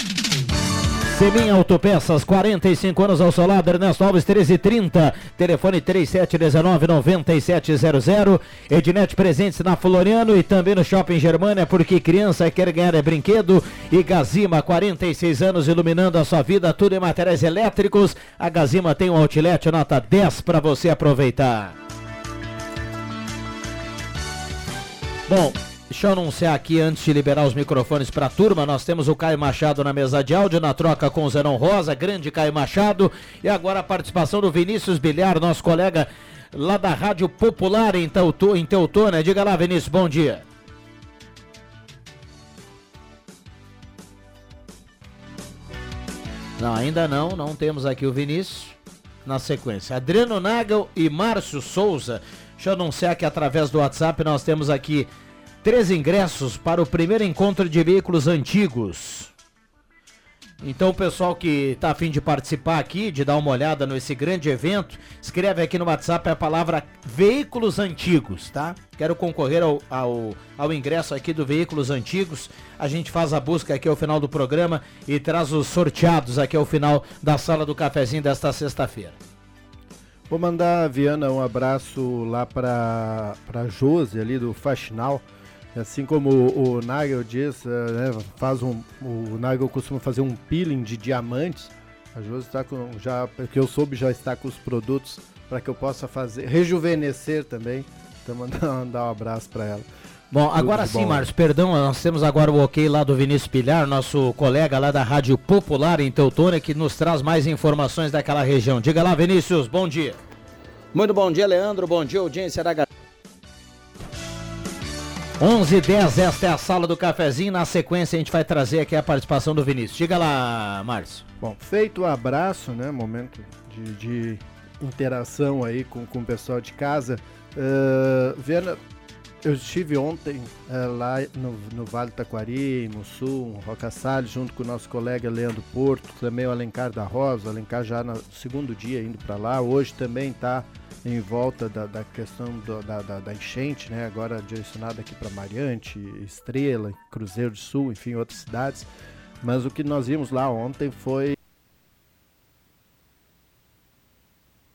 Semin Autopeças, 45 anos ao seu lado, Ernesto Alves 1330, telefone 3719-9700. Ednet presentes na Floriano e também no Shopping Germania, porque criança quer ganhar é brinquedo. E Gazima, 46 anos iluminando a sua vida, tudo em materiais elétricos. A Gazima tem um outlet nota 10 para você aproveitar. Bom, Deixa eu anunciar aqui antes de liberar os microfones para a turma. Nós temos o Caio Machado na mesa de áudio, na troca com o Zenon Rosa, grande Caio Machado. E agora a participação do Vinícius Bilhar, nosso colega lá da Rádio Popular em, Teutô, em Teutônia. Diga lá, Vinícius, bom dia. Não, ainda não, não temos aqui o Vinícius. Na sequência, Adriano Nagel e Márcio Souza. Deixa eu anunciar que através do WhatsApp nós temos aqui Três ingressos para o primeiro encontro de veículos antigos. Então o pessoal que está afim de participar aqui, de dar uma olhada nesse grande evento, escreve aqui no WhatsApp a palavra veículos antigos, tá? Quero concorrer ao, ao, ao ingresso aqui do Veículos Antigos. A gente faz a busca aqui ao final do programa e traz os sorteados aqui ao final da sala do cafezinho desta sexta-feira. Vou mandar, Viana, um abraço lá para a Josi ali do Faxinal. Assim como o, o Nagel diz, eh, né, faz um, o Nagel costuma fazer um peeling de diamantes. A Josi está com, já, que eu soube, já está com os produtos para que eu possa fazer, rejuvenescer também. Então mandar, mandar um abraço para ela. Bom, Tudo agora sim. Marcos, perdão, nós temos agora o ok lá do Vinícius Pilhar, nosso colega lá da Rádio Popular em Teutônia, que nos traz mais informações daquela região. Diga lá, Vinícius, bom dia. Muito bom dia, Leandro. Bom dia, audiência da Gazeta. 11 h 10 esta é a sala do cafezinho. Na sequência, a gente vai trazer aqui a participação do Vinícius. Diga lá, Márcio. Bom, feito o abraço, né? Momento de, de interação aí com, com o pessoal de casa. Uh, eu estive ontem eh, lá no, no Vale Taquari, em Mussum, Roca Salles, junto com o nosso colega Leandro Porto, também o Alencar da Rosa, o Alencar já no segundo dia indo para lá. Hoje também está em volta da, da questão do- da, da, da enchente, né? Agora direcionada aqui para Mariante, Estrela, Cruzeiro do Sul, enfim, outras cidades. Mas o que nós vimos lá ontem foi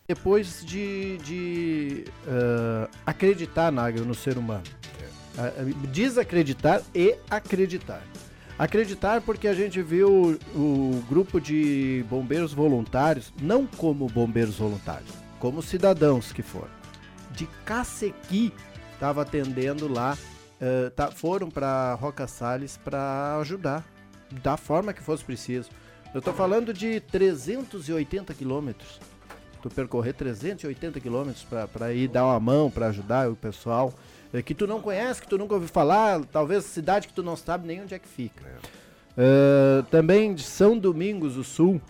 depois de, de ah, acreditar, Nagel, no ser humano. Ah, ah, desacreditar e acreditar. Acreditar porque a gente viu o, grupo de bombeiros voluntários, não como bombeiros voluntários, como cidadãos que foram. De Cacequi estava atendendo lá, ah, tá- foram para Roca Salles para ajudar, da forma que fosse preciso. Eu estou falando de 380 quilômetros tu percorrer 380 quilômetros para ir dar uma mão, para ajudar o pessoal eh, que tu não conhece, que tu nunca ouviu falar, talvez cidade que tu não sabe nem onde é que fica. Eh, também de São Domingos do Sul,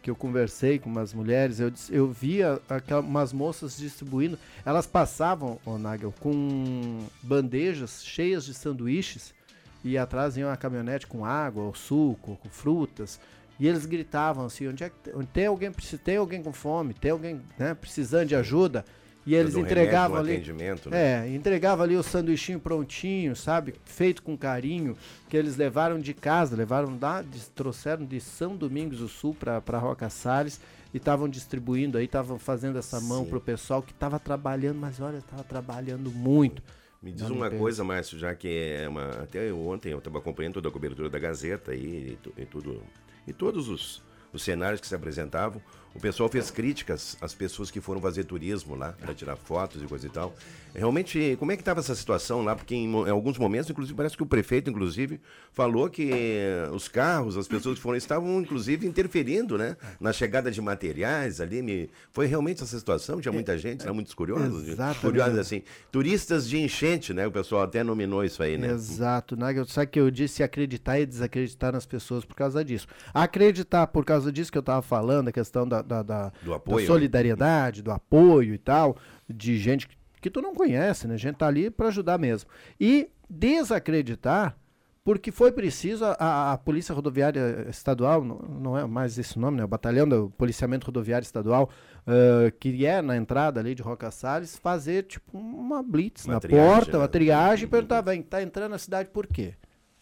que eu conversei com umas mulheres, eu, eu via aquela, umas moças distribuindo, elas passavam, ô Nagel, com bandejas cheias de sanduíches e atrás vinha uma caminhonete com água, ou suco, com frutas. E eles gritavam assim, onde é que tem, alguém tem alguém com fome, tem alguém né, precisando de ajuda. E eles entregavam remédio, um ali. atendimento, né? É, entregava ali o sanduichinho prontinho, sabe? Feito com carinho, que eles levaram de casa, levaram lá, des- trouxeram de São Domingos do Sul para Roca Salles e estavam distribuindo aí, estavam fazendo essa mão Sim. pro pessoal que estava trabalhando, mas olha, estava trabalhando muito. Me diz uma coisa, Márcio, já que é uma. Até eu ontem eu estava acompanhando toda a cobertura da Gazeta aí, e, e tudo. E todos os, os cenários que se apresentavam. O pessoal fez críticas às pessoas que foram fazer turismo lá, para tirar fotos e coisa e tal. Realmente, como é que estava essa situação lá? Porque em, em alguns momentos, inclusive, parece que o prefeito, inclusive, falou que eh, os carros, as pessoas que foram, estavam, inclusive, interferindo, né? Na chegada de materiais ali. Me... Foi realmente essa situação? Tinha muita gente, né? Muitos curiosos. Exatamente. Curiosos, assim. Turistas de enchente, né? O pessoal até nominou isso aí, né? Exato, Nagel. Sabe que eu disse acreditar e desacreditar nas pessoas por causa disso. Acreditar por causa disso que eu estava falando, a questão da, da, da- Do da apoio, né? solidariedade, do apoio e tal, de gente que, que tu não conhece, né? A gente tá ali para ajudar mesmo. E desacreditar porque foi preciso a, a- a Polícia Rodoviária Estadual, não, não é mais esse nome, né? O Batalhão do Policiamento Rodoviário Estadual, ah, que é na entrada ali de Roca Salles, fazer tipo uma blitz Uma na triagem, porta, uma né? triagem, e perguntar, bem, tá entrando na cidade por quê?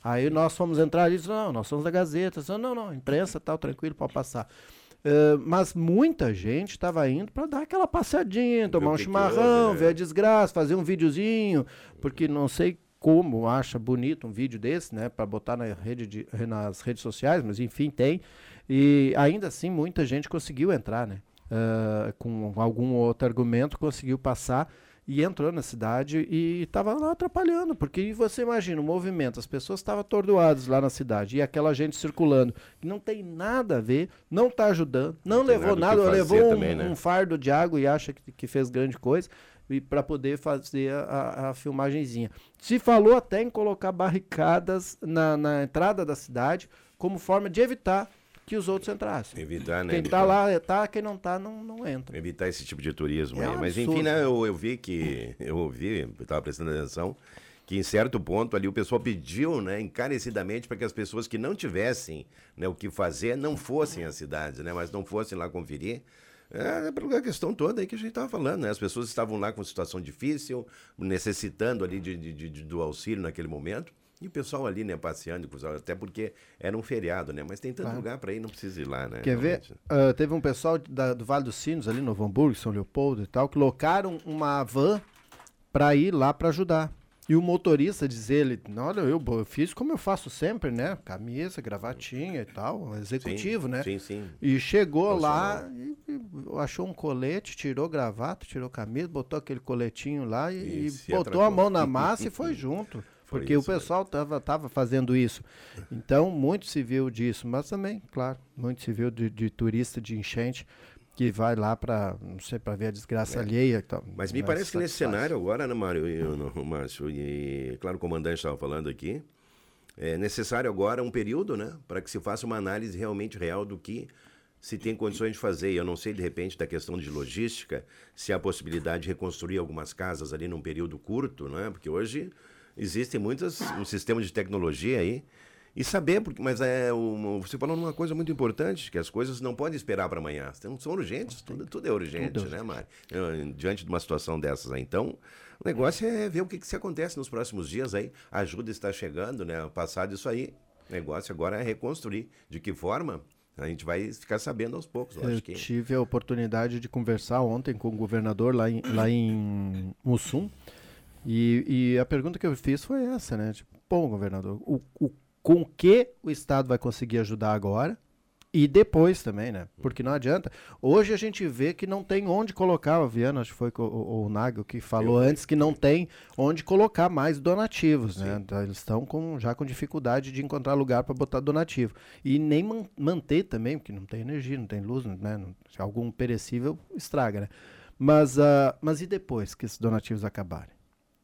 Aí nós fomos entrar ali e não, nós somos da Gazeta. Não, não, imprensa tal, tranquilo, pode passar. Ah, mas muita gente estava indo para dar aquela passeadinha, tomar um que chimarrão, né? ver a desgraça, fazer um videozinho, porque não sei como acha bonito um vídeo desse, né, para botar na rede de- nas redes sociais, mas enfim, tem. E ainda assim muita gente conseguiu entrar, né? Ah, com algum outro argumento conseguiu passar e entrou na cidade e estava lá atrapalhando, porque você imagina o movimento, as pessoas estavam atordoadas lá na cidade e aquela gente circulando, que não tem nada a ver, não está ajudando, não, Não levou nada nada, levou um, também, né? um fardo de água e acha que, que fez grande coisa e para poder fazer a, a, a filmagenzinha. Se falou até em colocar barricadas na, na entrada da cidade como forma de evitar que os outros entrassem. Evitar, né? Quem evitar. tá lá tá, quem não tá não, não entra. Evitar esse tipo de turismo É aí. Mas enfim, né, eu, eu vi que. Eu ouvi, estava prestando atenção, que em certo ponto ali o pessoal pediu, né, encarecidamente para que as pessoas que não tivessem né, o que fazer não fossem às cidades, né, mas não fossem lá conferir. É pela questão toda aí que a gente estava falando, né? As pessoas estavam lá com situação difícil, necessitando ali de, de- de- do auxílio naquele momento. E o pessoal ali, né, passeando, até porque era um feriado, né? Mas tem tanto Claro. lugar para ir, não precisa ir lá, né? Quer ver? Realmente. Ah, teve um pessoal da- do Vale dos Sinos, ali no Hamburgo, São Leopoldo e tal, que locaram uma van para ir lá para ajudar. E o motorista diz ele, olha, eu, eu fiz como eu faço sempre, né? Camisa, gravatinha e tal, executivo, Sim, né? sim, sim. E chegou lá, e, e achou um colete, tirou gravata, tirou camisa, botou aquele coletinho lá e, e botou a mão na massa e foi junto. Porque isso o pessoal tava, tava fazendo isso. Então, muito se viu disso, mas também, claro, muito se viu de, de turista de enchente que vai lá para, não sei, para ver a desgraça alheia e tal. Mas me Não é parece que nesse cenário agora, né, Mário, e, o Márcio, e claro, o comandante estava falando aqui, é necessário agora um período, né, para que se faça uma análise realmente real do que se tem condições de fazer. Eu não sei, de repente, da questão de logística, se há possibilidade de reconstruir algumas casas ali num período curto, né, porque hoje existem muitas, um sistema de tecnologia aí, e saber, porque, mas é o, você falou numa coisa muito importante, que as coisas não podem esperar para amanhã. São, urgentes, tudo, tudo é urgente, Tudo é né, Mário? Eh, Diante de uma situação dessas aí. Então, o negócio é ver o que, que se acontece nos próximos dias aí. A ajuda está chegando, né? Passado isso aí, o negócio agora é reconstruir. De que forma? A gente vai ficar sabendo aos poucos, eu Eu que. tive a oportunidade de conversar ontem com o governador lá em, lá em Mussum. E, e a pergunta que eu fiz foi essa, né? Tipo, bom, governador, o, o, com que o Estado vai conseguir ajudar agora? E depois também, né? Porque não adianta. Hoje a gente vê que não tem onde colocar, o Viana, acho que foi o, o, o Nagel que falou antes, que não tem onde colocar mais donativos, né? Então, Eles estão com, já com dificuldade de encontrar lugar para botar donativo. E nem man- manter também, porque não tem energia, não tem luz, né? Não- se algum perecível estraga, né? Mas, ah, mas e depois que esses donativos acabarem?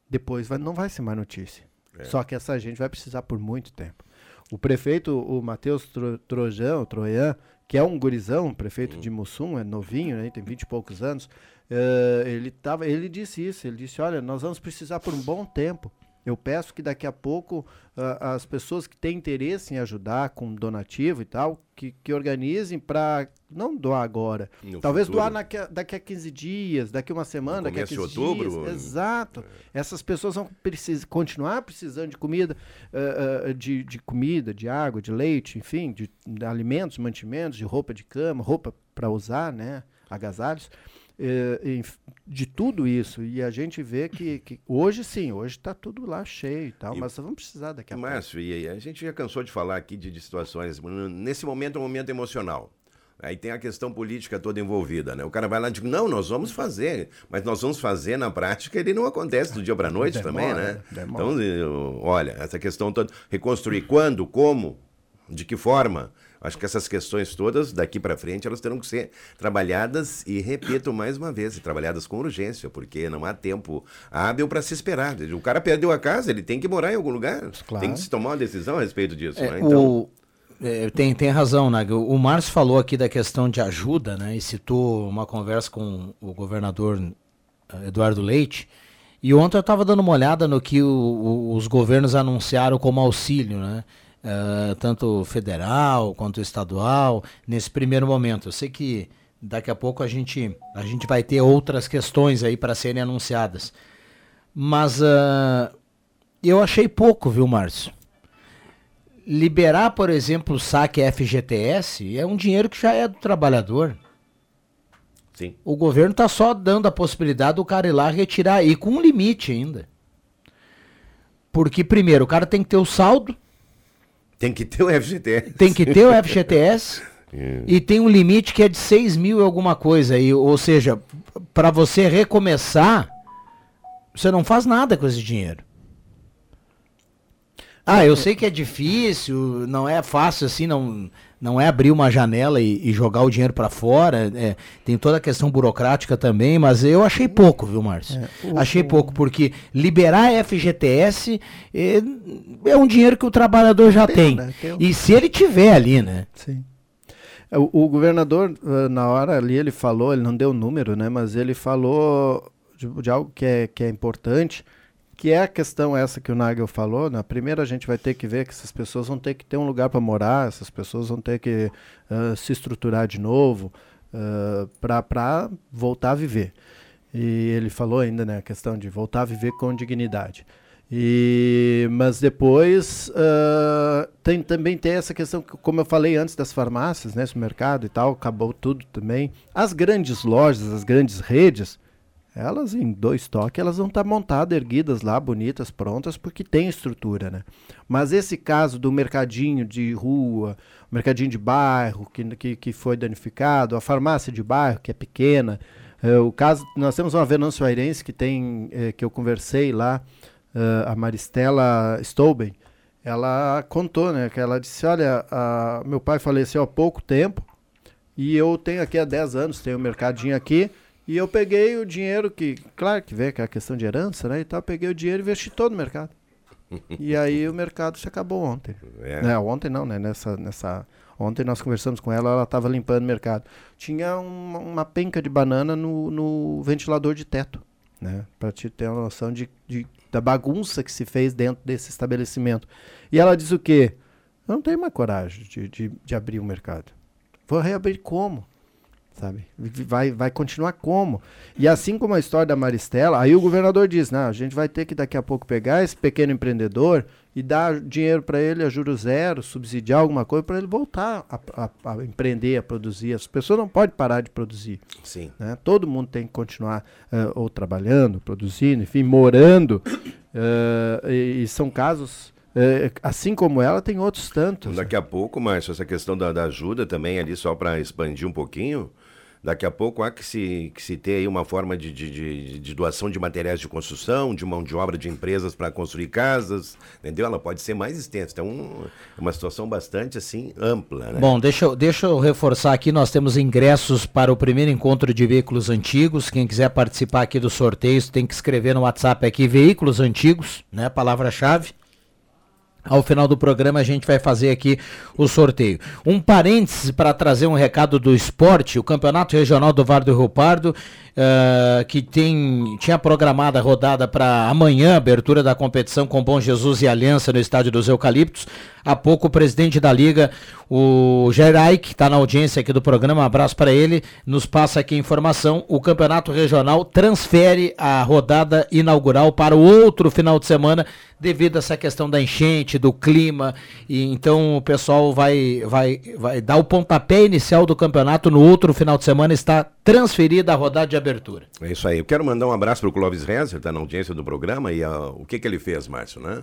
Depois vai- não vai ser mais notícia. É. Só que essa gente vai precisar por muito tempo. O prefeito, o Matheus Tro, Trojão, Troian, que é um gurizão, prefeito de Mussum, é novinho, né, tem vinte e poucos anos, eh, ele, tava, ele disse isso, ele disse, olha, nós vamos precisar por um bom tempo. Eu peço que daqui a pouco ah, as pessoas que têm interesse em ajudar com donativo e tal, que, que organizem para não doar agora. No Talvez futuro. doar daqui a, daqui a 15 dias, daqui a uma semana, daqui a começo 15 de outubro, dias. Exato. Essas pessoas vão precis, continuar precisando de comida, ah, ah, de, de comida, de água, de leite, enfim, de, de alimentos, mantimentos, de roupa de cama, roupa para usar, né? Agasalhos. Eh, enf- de tudo isso. E a gente vê que, que hoje sim, hoje está tudo lá cheio e tal, mas vamos precisar daqui a pouco. Márcio, e aí, a gente já cansou de falar aqui de, de situações. Nesse momento é um momento emocional. Aí tem a questão política toda envolvida, né? O cara vai lá e diz, não, nós vamos fazer, mas nós vamos fazer na prática, ele não acontece do dia para noite Demora, também, né? demora. Então, eu- olha, essa questão toda, reconstruir quando, como, de que forma, acho que essas questões todas, daqui para frente, elas terão que ser trabalhadas, e repito mais uma vez, trabalhadas com urgência, porque não há tempo hábil para se esperar. O cara perdeu a casa, ele tem que morar em algum lugar. Tem que se tomar uma decisão a respeito disso, É, né? Então, o- é, tem, tem razão, Nag. O, o Márcio falou aqui da questão de ajuda, né? E citou uma conversa com o governador eh, Eduardo Leite. E ontem eu estava dando uma olhada no que o- o- os governos anunciaram como auxílio, né? Eh, tanto federal quanto estadual, nesse primeiro momento. Eu sei que daqui a pouco a gente, a gente vai ter outras questões aí para serem anunciadas. Mas ah, eu achei pouco, viu, Márcio? Liberar, por exemplo, o saque FGTS é um dinheiro que já é do trabalhador. Sim. O governo está só dando a possibilidade do cara ir lá retirar, e com um limite ainda. Porque, primeiro, o cara tem que ter o saldo, Tem que ter o FGTS. tem que ter o FGTS, É. e tem um limite que é de 6 mil e alguma coisa. E, ou seja, para você recomeçar, você não faz nada com esse dinheiro. Ah, eu sei que é difícil, não é fácil assim, não, não é abrir uma janela e, e jogar o dinheiro para fora. é, tem toda a questão burocrática também, mas eu achei pouco, viu, Márcio? o- achei pouco, porque liberar FGTS é, é um dinheiro que o trabalhador já tem. né? Tem um- E se ele tiver ali, né? Sim. É, O, o governador, ah, na hora ali, ele falou, ele não deu número, né? Mas ele falou de, de algo que é, que é importante, que é a questão essa que o Nagel falou. Na primeira a gente vai ter que ver que essas pessoas vão ter que ter um lugar para morar, essas pessoas vão ter que uh, se estruturar de novo uh, para voltar a viver. E ele falou ainda, né, a questão de voltar a viver com dignidade. E, mas depois uh, tem, também tem essa questão, que, como eu falei antes das farmácias, né, mercado e tal, acabou tudo também. As grandes lojas, as grandes redes, elas em dois toques, elas vão estar tá montadas, erguidas lá, bonitas, prontas, porque tem estrutura, né? Mas esse caso do mercadinho de rua, mercadinho de bairro que, que, que foi danificado, a farmácia de bairro que é pequena, é, o caso, nós temos uma Venâncio Airense que tem, é, que eu conversei lá, uh, a Maristela Stouben, ela contou, né, que ela disse, olha, a, meu pai faleceu há pouco tempo e eu tenho aqui há 10 anos, tenho um mercadinho aqui, e eu peguei o dinheiro que, claro que vê que é a questão de herança, né, e tal, peguei o dinheiro e investi todo no mercado. e aí o mercado se acabou ontem. É. Né, ontem não, né, nessa, nessa... Ontem nós conversamos com ela, ela estava limpando o mercado. Tinha uma, uma penca de banana no, no ventilador de teto, né? Para te ter uma noção de, de da bagunça que se fez dentro desse estabelecimento. E ela diz o quê? Eu não tenho mais coragem de, de, de abrir o mercado. Vou reabrir como? Sabe? Vai, vai continuar como? E assim como a história da Maristela, aí o governador diz: não, a gente vai ter que daqui a pouco pegar esse pequeno empreendedor e dar dinheiro para ele a juros zero, subsidiar alguma coisa para ele voltar a, a, a, empreender, a produzir. As pessoas não podem parar de produzir. Sim. Né? Todo mundo tem que continuar uh, ou trabalhando, produzindo, enfim, morando. Uh, e, e são casos é, assim como ela, tem outros tantos. Daqui a pouco, Márcio, essa questão da, da ajuda também ali, só para expandir um pouquinho, Daqui a pouco há que se, que se ter aí uma forma de, de, de, de doação de materiais de construção, de mão de obra de empresas para construir casas, entendeu? Ela pode ser mais extensa. Então, é uma situação bastante assim ampla. Né? Bom, deixa eu, deixa eu reforçar aqui: nós temos ingressos para o primeiro encontro de veículos antigos. Quem quiser participar aqui do sorteio tem que escrever no WhatsApp aqui: veículos antigos, né? Palavra-chave. Ao final do programa a gente vai fazer aqui o sorteio. Um parêntese para trazer um recado do esporte, o Campeonato Regional do Vale do Rio Pardo uh, que tem, tinha programada a rodada para amanhã, abertura da competição com Bom Jesus e Aliança no Estádio dos Eucaliptos. Há pouco o presidente da liga, o Gerai, que está na audiência aqui do programa, um abraço para ele, nos passa aqui informação. O campeonato regional transfere a rodada inaugural para o outro final de semana, devido a essa questão da enchente, do clima. E então o pessoal vai, vai, vai dar o pontapé inicial do campeonato no outro final de semana, está transferida a rodada de abertura. É isso aí. Eu quero mandar um abraço para o Clóvis Rezer, está na audiência do programa. E uh, o que, que ele fez, Márcio, né?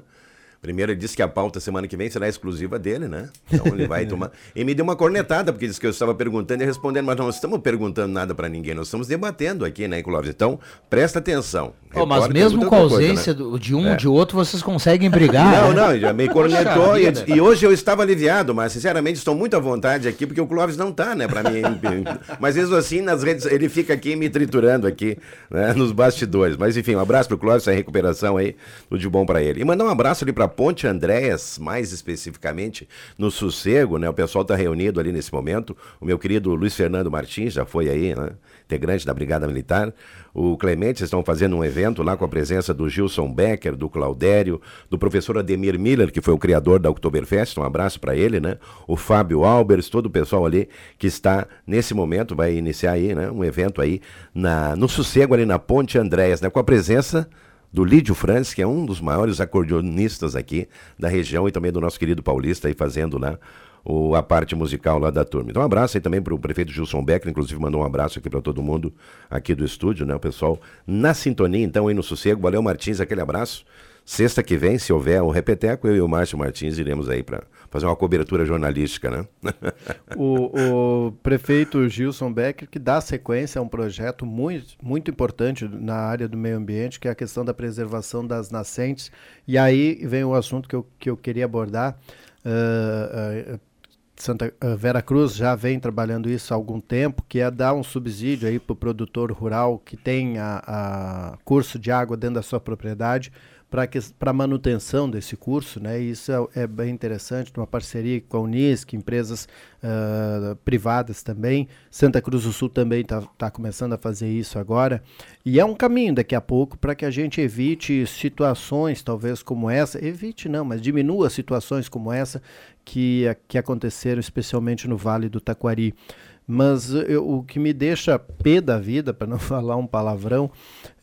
Primeiro ele disse que a pauta semana que vem será exclusiva dele, né? Então ele vai tomar. E me deu uma cornetada, porque disse que eu estava perguntando e respondendo, mas não estamos perguntando nada para ninguém, nós estamos debatendo aqui, né, Clóvis? Então, presta atenção. Oh, mas mesmo com a ausência coisa, né? de um é. de outro, vocês conseguem brigar. Não, né? não, já me cornetou. e, e, hoje eu estava aliviado, mas sinceramente estou muito à vontade aqui, porque o Clóvis não está, né, para mim. mas mesmo assim, nas redes, ele fica aqui me triturando aqui, né, nos bastidores. Mas enfim, um abraço pro Clóvis, essa recuperação aí, tudo de bom para ele. E mandar um abraço ali para Ponte Andréas, mais especificamente no Sossego, né? O pessoal está reunido ali nesse momento. O meu querido Luiz Fernando Martins já foi aí, né? Integrante da Brigada Militar. O Clemente estão fazendo um evento lá com a presença do Gilson Becker, do Claudério, do professor Ademir Miller, que foi o criador da Oktoberfest. Um abraço para ele, né? O Fábio Albers, todo o pessoal ali que está nesse momento, vai iniciar aí, né? Um evento aí na, no Sossego, ali na Ponte Andréas, né? Com a presença do Lídio Franz, que é um dos maiores acordeonistas aqui da região e também do nosso querido Paulista aí fazendo lá o, a parte musical lá da turma. Então um abraço aí também para o prefeito Gilson Becker, inclusive mandou um abraço aqui para todo mundo aqui do estúdio, né? O pessoal na sintonia, então aí no sossego. Valeu Martins, aquele abraço. Sexta que vem, se houver um repeteco, eu e o Márcio Martins iremos aí para fazer uma cobertura jornalística, né? o, o, prefeito Gilson Becker que dá sequência a um projeto muito, muito importante na área do meio ambiente, que é a questão da preservação das nascentes. E aí vem o assunto que eu, que eu queria abordar. Uh, uh, Santa uh, Vera Cruz já vem trabalhando isso há algum tempo, que é dar um subsídio aí para o produtor rural que tem a, a curso de água dentro da sua propriedade para a manutenção desse curso, né? Isso é, é, bem interessante, uma parceria com a Unisc, empresas uh, privadas também. Santa Cruz do Sul também está tá começando a fazer isso agora. E é um caminho daqui a pouco para que a gente evite situações, talvez como essa, evite não, mas diminua situações como essa que, que aconteceram especialmente no Vale do Taquari. Mas eu, o que me deixa pé da vida, para não falar um palavrão,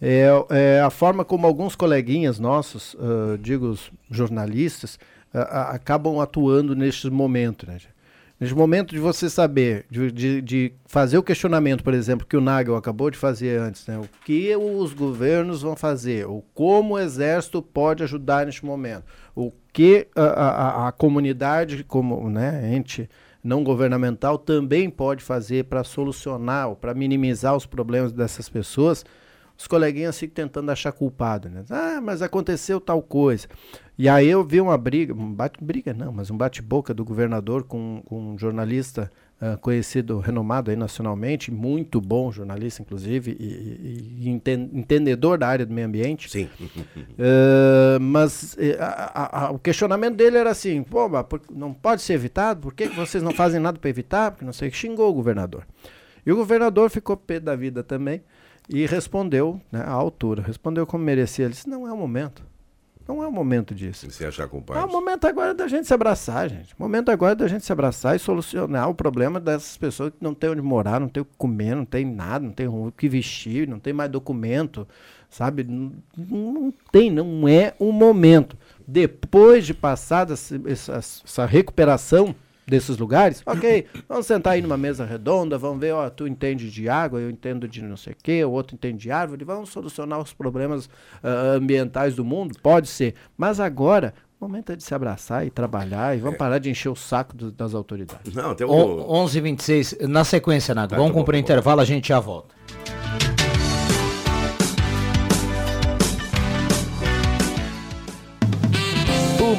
é, é, a forma como alguns coleguinhas nossos, uh, digo jornalistas, uh, acabam atuando neste momento. Né? Neste momento de você saber, de, de, de, fazer o questionamento, por exemplo, que o Nagel acabou de fazer antes, né? o que os governos vão fazer, ou como o exército pode ajudar neste momento, o que a, a, a comunidade, como né, ente não governamental também pode fazer para solucionar para minimizar os problemas dessas pessoas, os coleguinhas ficam tentando achar culpado, né? Ah, mas aconteceu tal coisa. E aí eu vi uma briga, um bate briga não, mas um bate-boca do governador com, com um jornalista uh, conhecido, renomado aí nacionalmente, muito bom jornalista, inclusive, e, e, e entendedor da área do meio ambiente. Sim. uh, mas eh, a, a, o questionamento dele era assim: pô, não pode ser evitado? Por que vocês não fazem nada para evitar? Porque não sei, xingou o governador. E o governador ficou pé da vida também e respondeu né, à altura, respondeu como merecia. Ele disse: não é o momento. Não é o momento disso. Se achar culpado. É o momento agora da gente se abraçar, gente. O momento agora da gente se abraçar e solucionar o problema dessas pessoas que não têm onde morar, não têm o que comer, não tem nada, não tem o que vestir, não tem mais documento, sabe? Não, não tem, não é o momento. Depois de passada essa, essa recuperação, desses lugares, ok, vamos sentar aí numa mesa redonda, vamos ver, ó, tu entende de água, eu entendo de não sei o quê, o outro entende de árvore, vamos solucionar os problemas uh, ambientais do mundo, pode ser, mas agora o momento é de se abraçar e trabalhar e vamos é. parar de encher o saco do, das autoridades. Não, tem o... 11 26 na sequência, Nago. Tá, vamos tá cumprir o tá intervalo, a gente já volta.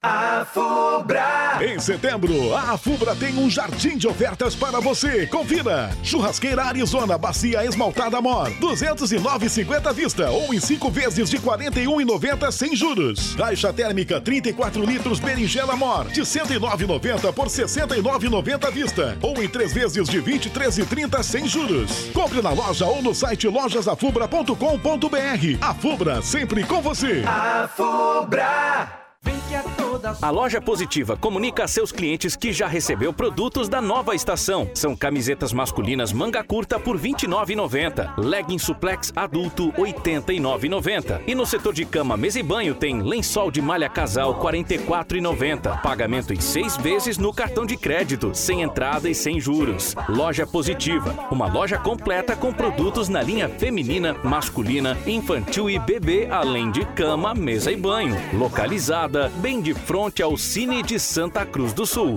A Fubra. Em setembro, a Fubra tem um jardim de ofertas para você. Confira. Churrasqueira Arizona Bacia Esmaltada Mor, 209,50 vista ou em 5 vezes de 41,90 sem juros. Caixa térmica 34 litros berinjela Mor, de 109,90 por 69,90 vista ou em 3 vezes de 23,30 sem juros. Compre na loja ou no site lojasafubra.com.br. A Fubra sempre com você. A Fubra. A loja positiva comunica a seus clientes que já recebeu produtos da nova estação. São camisetas masculinas manga curta por R$ 29,90. Legging suplex adulto R$ 89,90. E no setor de cama, mesa e banho tem lençol de malha casal R$ 44,90. Pagamento em seis vezes no cartão de crédito, sem entrada e sem juros. Loja positiva, uma loja completa com produtos na linha feminina, masculina, infantil e bebê, além de cama, mesa e banho. Localizada bem de frente ao Cine de Santa Cruz do Sul.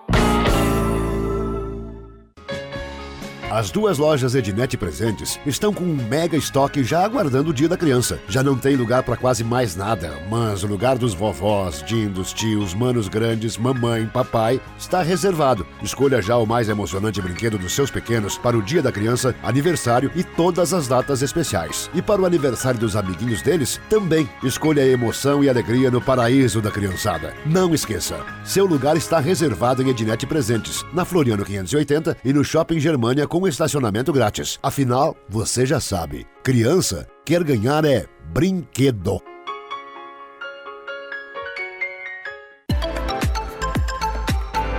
As duas lojas Ednet Presentes estão com um mega estoque já aguardando o dia da criança. Já não tem lugar para quase mais nada, mas o lugar dos vovós, dindos, tios, manos grandes, mamãe, papai está reservado. Escolha já o mais emocionante brinquedo dos seus pequenos para o dia da criança, aniversário e todas as datas especiais. E para o aniversário dos amiguinhos deles, também. Escolha a emoção e alegria no paraíso da criançada. Não esqueça, seu lugar está reservado em Ednet Presentes, na Floriano 580 e no Shopping Germania com estacionamento grátis. Afinal, você já sabe, criança quer ganhar é brinquedo.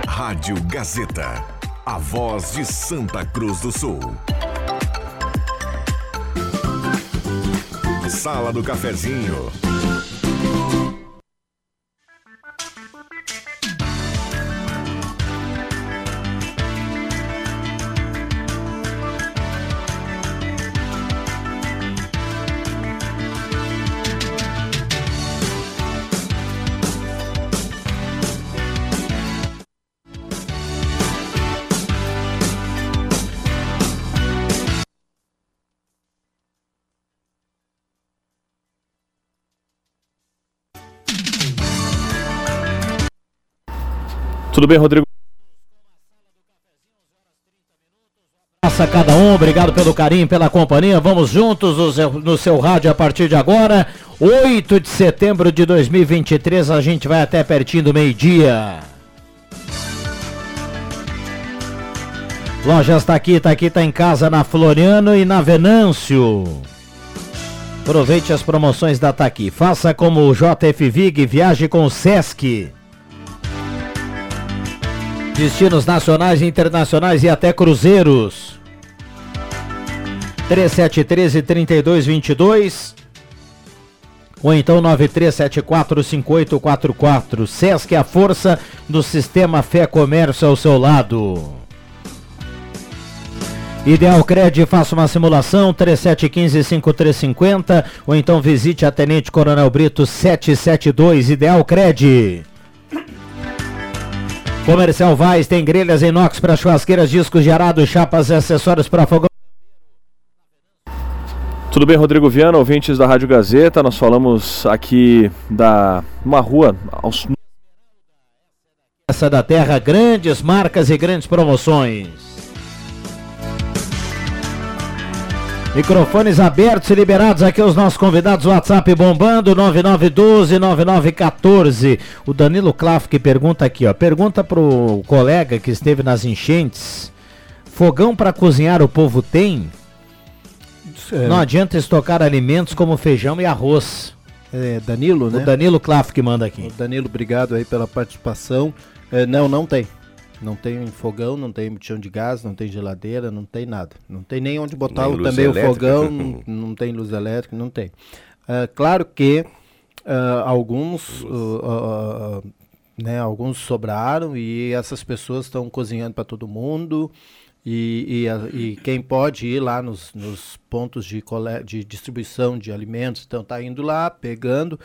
Rádio Gazeta, a voz de Santa Cruz do Sul. Sala do Cafezinho. Tudo bem, Rodrigo? Passa cada um, obrigado pelo carinho, pela companhia. Vamos juntos no seu, rádio a partir de agora. 8 de setembro de 2023, a gente vai até pertinho do meio-dia. Lojas está aqui, está aqui, está em casa na Floriano e na Venâncio. Aproveite as promoções da Taqui. Faça como o JF Vig, viaje com o Sesc. Destinos nacionais e internacionais e até cruzeiros. 3713 3222 ou então 9374 5844. Sesc é a força do sistema Fé Comércio ao seu lado. Ideal Cred, faça uma simulação 3715-5350 ou então visite a Tenente Coronel Brito 772 Ideal Cred. Comercial Vaz tem grelhas inox para churrasqueiras, discos de arado, chapas e acessórios para fogão. Tudo bem, Rodrigo Viana, ouvintes da Rádio Gazeta. Nós falamos aqui da uma rua aos Essa da Terra, grandes marcas e grandes promoções. Microfones abertos e liberados aqui os nossos convidados, WhatsApp bombando 9912-9914. O Danilo Klaff que pergunta aqui, ó, pergunta pro colega que esteve nas enchentes, fogão para cozinhar o povo tem? É. Não adianta estocar alimentos como feijão e arroz. É, Danilo, né? O Danilo Klaff que manda aqui. O Danilo, obrigado aí pela participação. É, não, não tem. Não tem fogão, não tem chão de gás, não tem geladeira, não tem nada. Não tem nem onde botar Nem o, também o elétrica. fogão, não, não tem luz elétrica, não tem. Ah, claro que ah, alguns, ah, né, alguns sobraram e essas pessoas estão cozinhando para todo mundo. E, e, e quem pode ir lá nos, nos pontos de, cole- de distribuição de alimentos, então está indo lá, pegando.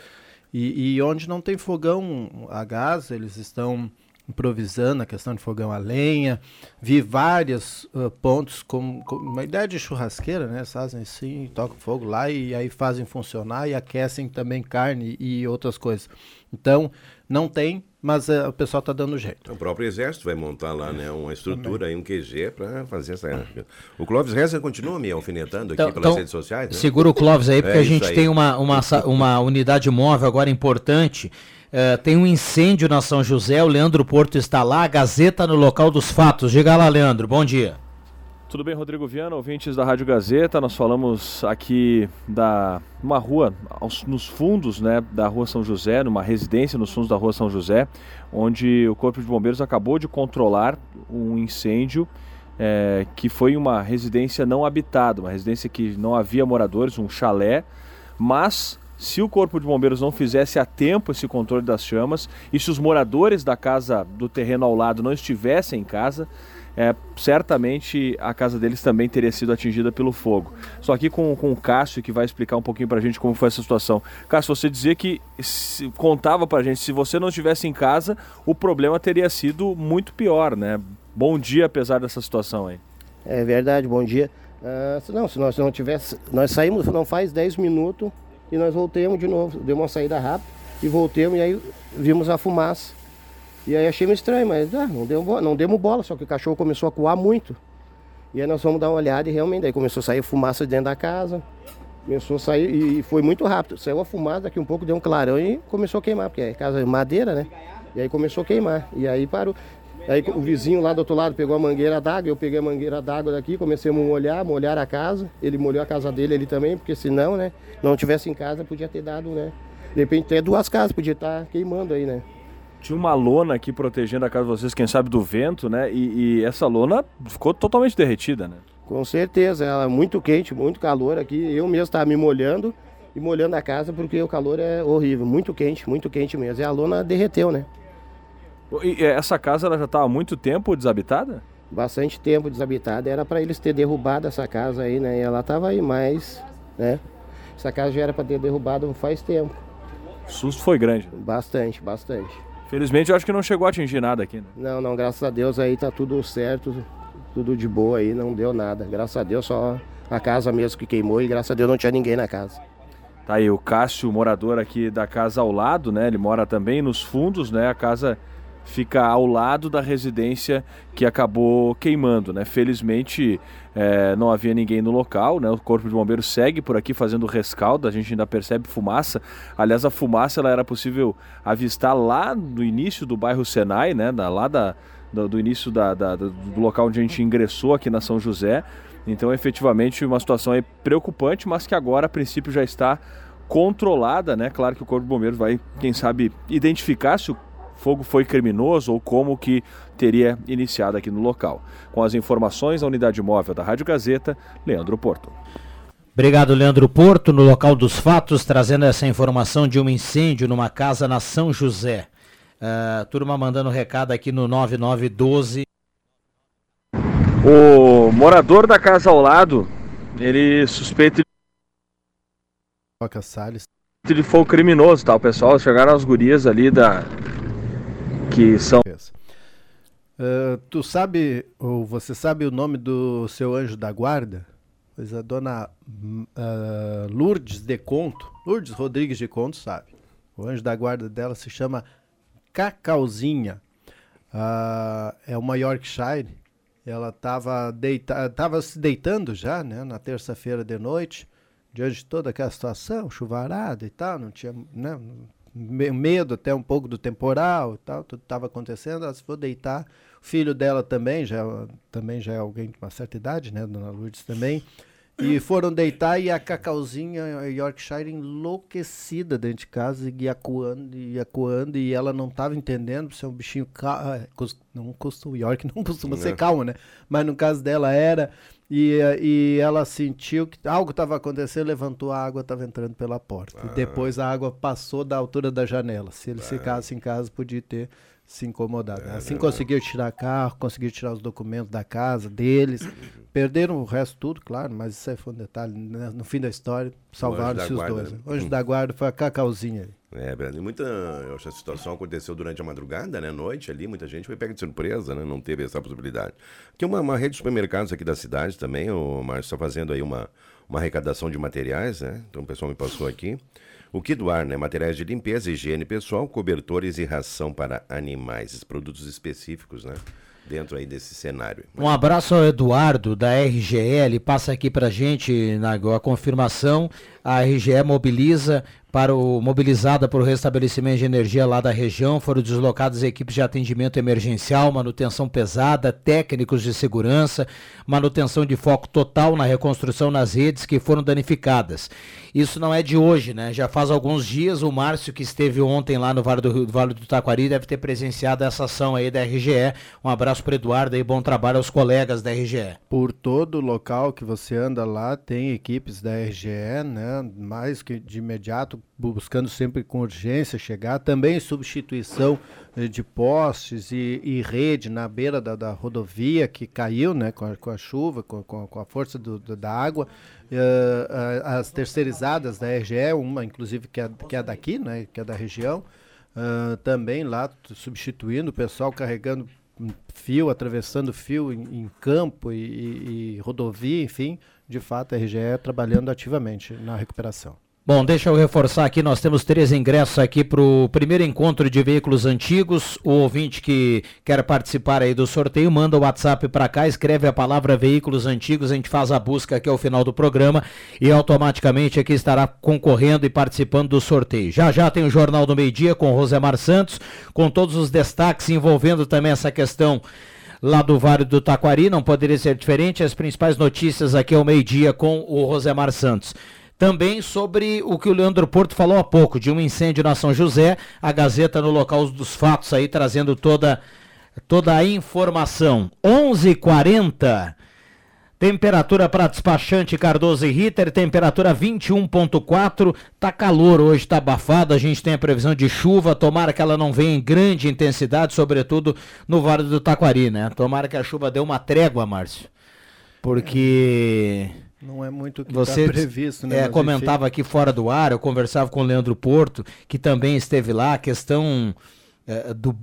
E, e onde não tem fogão a gás, eles estão improvisando a questão de fogão a lenha. Vi vários ah, pontos com, com uma ideia de churrasqueira, né? Fazem assim, tocam fogo lá e aí fazem funcionar e aquecem também carne e outras coisas. Então, não tem, mas eh, o pessoal está dando jeito. O próprio Exército vai montar lá né, uma estrutura, aí, um QG para fazer essa. O Clóvis Reza continua me alfinetando aqui Então- pelas então, redes sociais. né? Segura o Clóvis aí, porque É a gente aí. tem uma, uma, uma unidade móvel agora importante. Eh, tem um incêndio na São José, o Leandro Porto está lá, a Gazeta no local dos fatos. Diga lá, Leandro, bom dia. Tudo bem, Rodrigo Viana, ouvintes da Rádio Gazeta. Nós falamos aqui da uma rua aos- nos fundos, né, da Rua São José, numa residência nos fundos da Rua São José, onde o Corpo de Bombeiros acabou de controlar um incêndio eh, que foi uma residência não habitada, uma residência que não havia moradores, um chalé, mas se o Corpo de Bombeiros não fizesse a tempo esse controle das chamas e se os moradores da casa do terreno ao lado não estivessem em casa, é, certamente a casa deles também teria sido atingida pelo fogo. Só aqui com, com o Cássio que vai explicar um pouquinho pra gente como foi essa situação. Cássio, você dizia que se- contava pra gente, se você não estivesse em casa, o problema teria sido muito pior, né? Bom dia apesar dessa situação aí. É verdade, bom dia. Se não, se nós não tivesse. Nós saímos, não faz 10 minutos e nós voltamos de novo. Deu uma saída rápida e voltamos e aí vimos a fumaça. E aí achei meio estranho, mas ah, não, deu, não demos bola, só que o cachorro começou a coar muito. E aí nós fomos dar uma olhada e realmente aí começou a sair fumaça de dentro da casa. Começou a sair e foi muito rápido. Saiu a fumaça, daqui um pouco deu um clarão e começou a queimar, porque é casa de madeira, né? E aí começou a queimar. E aí parou. Aí o vizinho lá do outro lado pegou a mangueira d'água, eu peguei a mangueira d'água daqui, comecemos a molhar, molhar a casa. Ele molhou a casa dele ali também, porque senão, né? Não tivesse em casa, podia ter dado, né? De repente até duas casas, podia estar queimando aí, né? Tinha uma lona aqui protegendo a casa de vocês, quem sabe do vento, né? E, e essa lona ficou totalmente derretida, né? Com certeza, ela é muito quente, muito calor aqui. Eu mesmo estava me molhando e molhando a casa porque o calor é horrível, muito quente, muito quente mesmo. E a lona derreteu, né? E essa casa ela já estava há muito tempo desabitada? Bastante tempo desabitada. Era para eles ter derrubado essa casa aí, né? E ela estava aí, mas, né? Essa casa já era para ter derrubado faz tempo. O susto foi grande. Bastante, bastante. Felizmente eu acho que não chegou a atingir nada aqui, né? Não, não, graças a Deus aí tá tudo certo, tudo de boa aí, não deu nada. Graças a Deus só a casa mesmo que queimou e graças a Deus não tinha ninguém na casa. Tá aí o Cássio, morador aqui da casa ao lado, né? Ele mora também nos fundos, né? A casa fica ao lado da residência que acabou queimando, né? Felizmente eh, não havia ninguém no local, né? O corpo de bombeiros segue por aqui fazendo rescaldo, a gente ainda percebe fumaça. Aliás, a fumaça ela era possível avistar lá no início do bairro Senai, né? Da, lá da, do, do início da, da- do local onde a gente ingressou aqui na São José. Então, efetivamente, uma situação preocupante, mas que agora, a princípio, já está controlada, né? Claro que o Corpo de Bombeiros vai, quem sabe, identificar se o fogo foi criminoso ou como que teria iniciado aqui no local. Com as informações da unidade móvel da Rádio Gazeta, Leandro Porto. Obrigado, Leandro Porto, no local dos fatos, trazendo essa informação de um incêndio numa casa na São José. Ah, turma mandando recado aqui no 9912. O morador da casa ao lado, ele suspeita de fogo criminoso, tá? O pessoal chegaram as gurias ali da que são Ah, tu sabe, ou você sabe o nome do seu anjo da guarda? Pois a dona ah, Lourdes de Conto, Lourdes Rodrigues de Conto sabe. O anjo da guarda dela se chama Cacauzinha. Ah, é uma Yorkshire. Ela estava deita tava se deitando já, né, na terça-feira de noite, diante de toda aquela situação, chuvarada e tal, não tinha, né, medo até um pouco do temporal e tal, tudo estava acontecendo, ela se for deitar, o filho dela também, já, também já é alguém de uma certa idade, né, Dona Lourdes também, e foram deitar e a Cacauzinha a Yorkshire enlouquecida dentro de casa, e ia coando, ia coando, e ela não estava entendendo se é um bichinho calmo, não costuma, York não costuma ser Não. calmo, né, mas no caso dela era, e, e ela sentiu que algo estava acontecendo, levantou a água, estava entrando pela porta. E depois a água passou da altura da janela. Se ele ficasse em casa, podia ter se incomodado. assim conseguiu tirar carro, conseguiu tirar os documentos da casa deles. Perderam o resto tudo, claro, mas isso aí foi um detalhe. né? No fim da história, salvaram-se os dois. né? né? O anjo da guarda foi a Cacauzinha aí. É, verdade. Muita, eu acho que a situação aconteceu durante a madrugada, né? Noite ali, muita gente foi pega de surpresa, né? Não teve essa possibilidade. Tem uma, uma rede de supermercados aqui da cidade também, o Márcio está fazendo aí uma, uma arrecadação de materiais, né? Então o pessoal me passou aqui. O que doar, né? Materiais de limpeza, higiene pessoal, cobertores e ração para animais, produtos específicos, né? Dentro aí desse cenário. Um abraço ao Eduardo da RGE, ele passa aqui pra gente na, a confirmação. A RGE mobiliza para o mobilizada para o restabelecimento de energia lá da região. Foram deslocadas equipes de atendimento emergencial, manutenção pesada, técnicos de segurança, manutenção de foco total na reconstrução nas redes que foram danificadas. Isso não é de hoje, né? Já faz alguns dias o Márcio que esteve ontem lá no Vale do, Rio- Vale do Taquari deve ter presenciado essa ação aí da RGE. Um abraço para Eduardo e bom trabalho aos colegas da RGE. Por todo local que você anda lá, tem equipes da RGE, né? Mais que de imediato, buscando sempre com urgência chegar. Também substituição eh, de postes e, e rede na beira da, da rodovia que caiu, né? Com a, com a chuva, com, com, a força do- da água. A- as terceirizadas da RGE, uma inclusive que é, que é daqui, né? Que é da região. ah, também lá substituindo o pessoal carregando fio, atravessando fio em, em campo e, e- e rodovia, enfim, de fato a RGE trabalhando ativamente na recuperação. Bom, deixa eu reforçar aqui, nós temos três ingressos aqui para o primeiro encontro de veículos antigos. O ouvinte que quer participar aí do sorteio, manda o WhatsApp para cá, escreve a palavra veículos antigos, a gente faz a busca aqui ao final do programa e automaticamente aqui estará concorrendo e participando do sorteio. Já já tem o Jornal do Meio Dia com Rosemar Santos, com todos os destaques envolvendo também essa questão lá do Vale do Taquari, não poderia ser diferente. As principais notícias aqui ao meio-dia com o Rosemar Santos. Também sobre o que o Leandro Porto falou há pouco, de um incêndio na São José, a Gazeta no local dos fatos aí, trazendo toda, toda a informação. 11:40 Temperatura para despachante Cardoso e Ritter, temperatura 21.4, tá calor hoje, tá abafado, a gente tem a previsão de chuva, tomara que ela não venha em grande intensidade, sobretudo no Vale do Taquari, né? Tomara que a chuva dê uma trégua, Márcio. Porque Não é muito o que você está previsto, né? é, mas, comentava aqui fora do ar, eu conversava com o Leandro Porto, que também esteve lá, a questão é, do,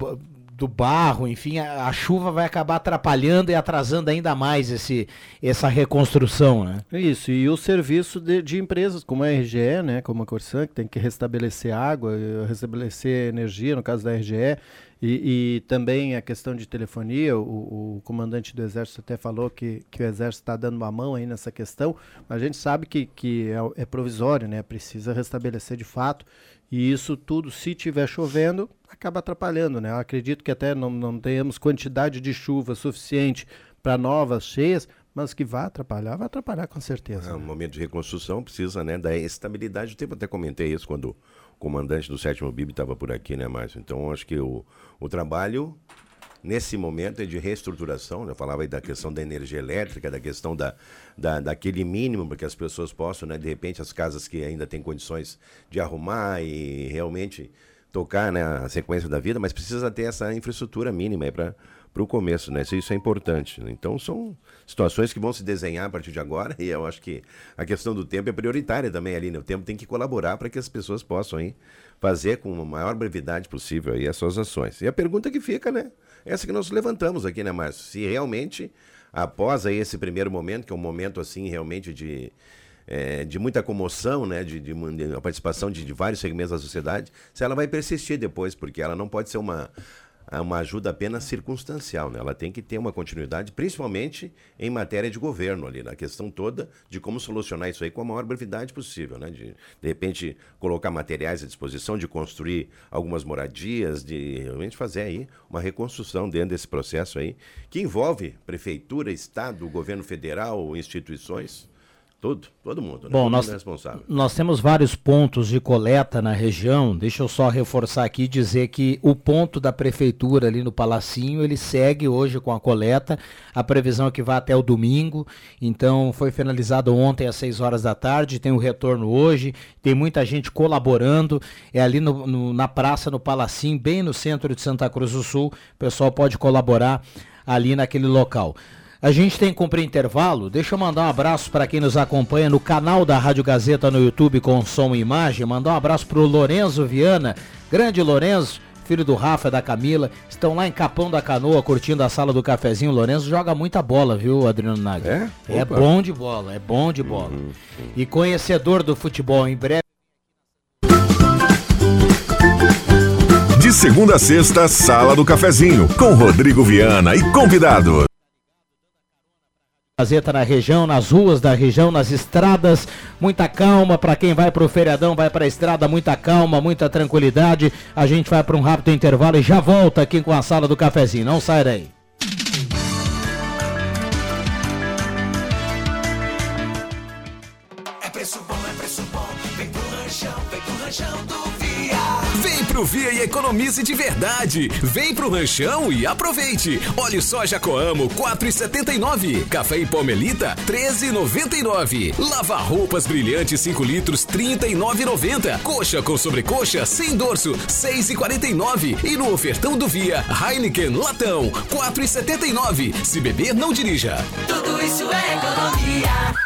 do barro, enfim, a, a chuva vai acabar atrapalhando e atrasando ainda mais esse, essa reconstrução, né? Isso, e o serviço de, de empresas como a RGE, né, como a Corsan, que tem que restabelecer água, eh, restabelecer energia, no caso da RGE, e, e também a questão de telefonia, o, o comandante do Exército até falou que, que o Exército está dando uma mão aí nessa questão, mas a gente sabe que, que é, é provisório, né, precisa restabelecer de fato, e isso tudo, se tiver chovendo, acaba atrapalhando, né? Eu acredito que até não, não tenhamos quantidade de chuva suficiente para novas cheias, mas que vai atrapalhar, vai atrapalhar com certeza. É um momento de reconstrução, precisa né, da estabilidade tempo. Até comentei isso quando comandante do 7 BIB estava por aqui, né, Márcio? Então, acho que o, o trabalho, nesse momento, é de reestruturação. né? Eu falava aí da questão da energia elétrica, da questão da, da, daquele mínimo para que as pessoas possam, né, de repente, as casas que ainda têm condições de arrumar e realmente tocar né, a sequência da vida, mas precisa ter essa infraestrutura mínima para para o começo, né? Isso, é importante. né? Então são situações que vão se desenhar a partir de agora e eu acho que a questão do tempo é prioritária também ali, né? O tempo tem que colaborar para que as pessoas possam aí fazer com a maior brevidade possível aí as suas ações. E a pergunta que fica, né? Essa que nós levantamos aqui, né, Márcio? Se realmente após aí esse primeiro momento, que é um momento assim realmente de é, de muita comoção, né, de, de, de a participação de, de vários segmentos da sociedade, se ela vai persistir depois, porque ela não pode ser uma, uma ajuda apenas circunstancial, né? ela tem que ter uma continuidade, principalmente em matéria de governo ali, na questão toda de como solucionar isso aí com a maior brevidade possível, né? de, de repente colocar materiais à disposição, de construir algumas moradias, de realmente fazer aí uma reconstrução dentro desse processo aí, que envolve prefeitura, estado, governo federal, instituições, tudo, todo mundo, né? Bom, todo nós, mundo é nós temos vários pontos de coleta na região. Deixa eu só reforçar aqui e dizer que o ponto da prefeitura ali no Palacinho, ele segue hoje com a coleta. A previsão é que vai até o domingo. Então, foi finalizado ontem às 6 horas da tarde, tem o retorno hoje. Tem muita gente colaborando. É ali no- no- na praça, no Palacinho, bem no centro de Santa Cruz do Sul. O pessoal pode colaborar ali naquele local. A gente tem que cumprir intervalo. Deixa eu mandar um abraço para quem nos acompanha no canal da Rádio Gazeta no YouTube com som e imagem. Mandar um abraço para o Lorenzo Viana, grande Lorenzo, filho do Rafa e da Camila. Estão lá em Capão da Canoa curtindo a sala do cafezinho. O Lorenzo joga muita bola, viu, Adriano Nagel? É? É bom de bola, é bom de bola. E conhecedor do futebol, em breve. De segunda a sexta, Sala do Cafezinho, com Rodrigo Viana e convidado. Gazeta na região, nas ruas da região, nas estradas, muita calma para quem vai pro feriadão, vai pra estrada, muita calma, muita tranquilidade. A gente vai para um rápido intervalo e já volta aqui com a sala do cafezinho. Não sai daí. Vem pro Via e economize de verdade. Vem pro Ranchão e aproveite. Óleo soja Coamo 4,79. Café em pó Melita 13,99. Lava roupas brilhantes 5 litros 39,90. Coxa com sobrecoxa sem dorso 6,49. E no ofertão do Via Heineken latão 4,79. Se beber não dirija. Tudo isso é economia.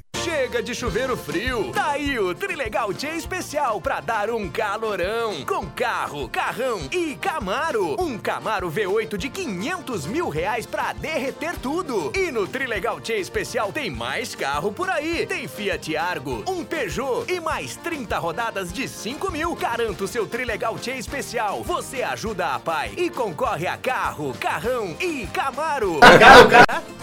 Chega de chuveiro frio. Tá aí o Trilegal T especial pra dar um calorão. Com carro, carrão e Camaro. Um Camaro V8 de 500 mil reais pra derreter tudo. E no Trilegal T especial tem mais carro por aí. Tem Fiat Argo, um Peugeot e mais 30 rodadas de 5 mil. Garanta o seu Trilegal T especial. Você ajuda a pai e concorre a carro, carrão e Camaro. Carro, carro.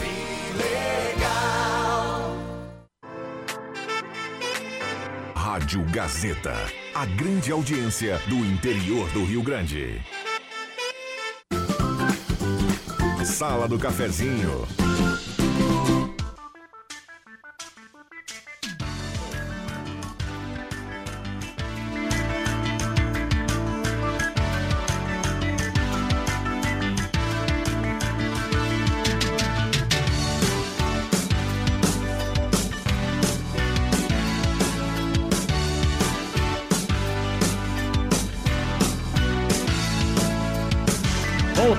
Rádio Gazeta. A grande audiência do interior do Rio Grande. Sala do Cafezinho.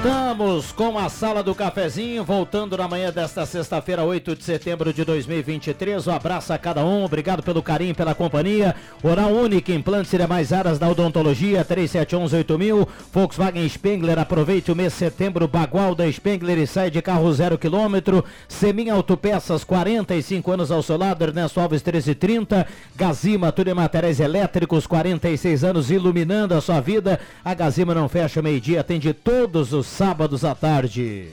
Voltamos com a sala do cafezinho, voltando na manhã desta sexta-feira, 8 de setembro de 2023. Um abraço a cada um, obrigado pelo carinho, pela companhia. Oral Única, implantes e demais áreas da odontologia, 3711-8000. Volkswagen Spengler, aproveite o mês de setembro, Bagual da Spengler e sai de carro zero quilômetro. Semin Autopeças, 45 anos ao seu lado, Ernesto Alves 1330. Gazima, tudo em materiais elétricos, 46 anos iluminando a sua vida. A Gazima não fecha meio-dia, atende todos os sábados à tarde.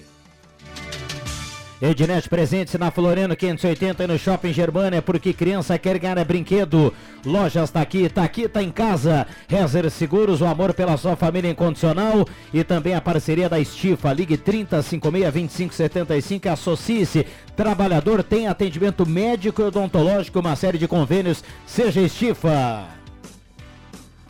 Ednet presente na Floriano 580 e no Shopping Germânia, porque criança quer ganhar é brinquedo. Lojas tá aqui, tá aqui, tá em casa. Rezer Seguros, o amor pela sua família incondicional e também a parceria da Estifa. Ligue 3056 2575 associe-se. Trabalhador tem atendimento médico e odontológico, uma série de convênios. Seja Estifa.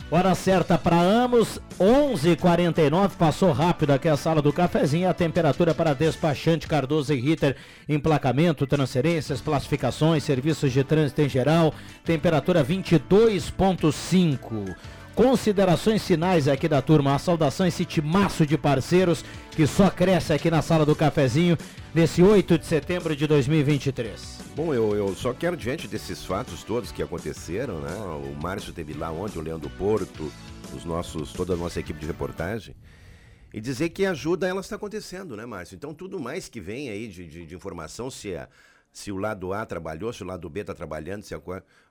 Hora certa para ambos, 11:49 passou rápido aqui a sala do cafezinho. A temperatura para despachante Cardoso e Ritter, emplacamento, transferências, classificações, serviços de trânsito em geral. Temperatura 22.5. Considerações finais aqui da turma. A saudação esse timaço de parceiros que só cresce aqui na sala do cafezinho nesse 8 de setembro de 2023. Bom, eu, eu só quero, diante desses fatos todos que aconteceram, né? O Márcio teve lá ontem, o Leandro Porto, os nossos, toda a nossa equipe de reportagem, e dizer que a ajuda ela está acontecendo, né, Márcio? Então, tudo mais que vem aí de, de, de informação, se a, se o lado A trabalhou, se o lado B está trabalhando, se a...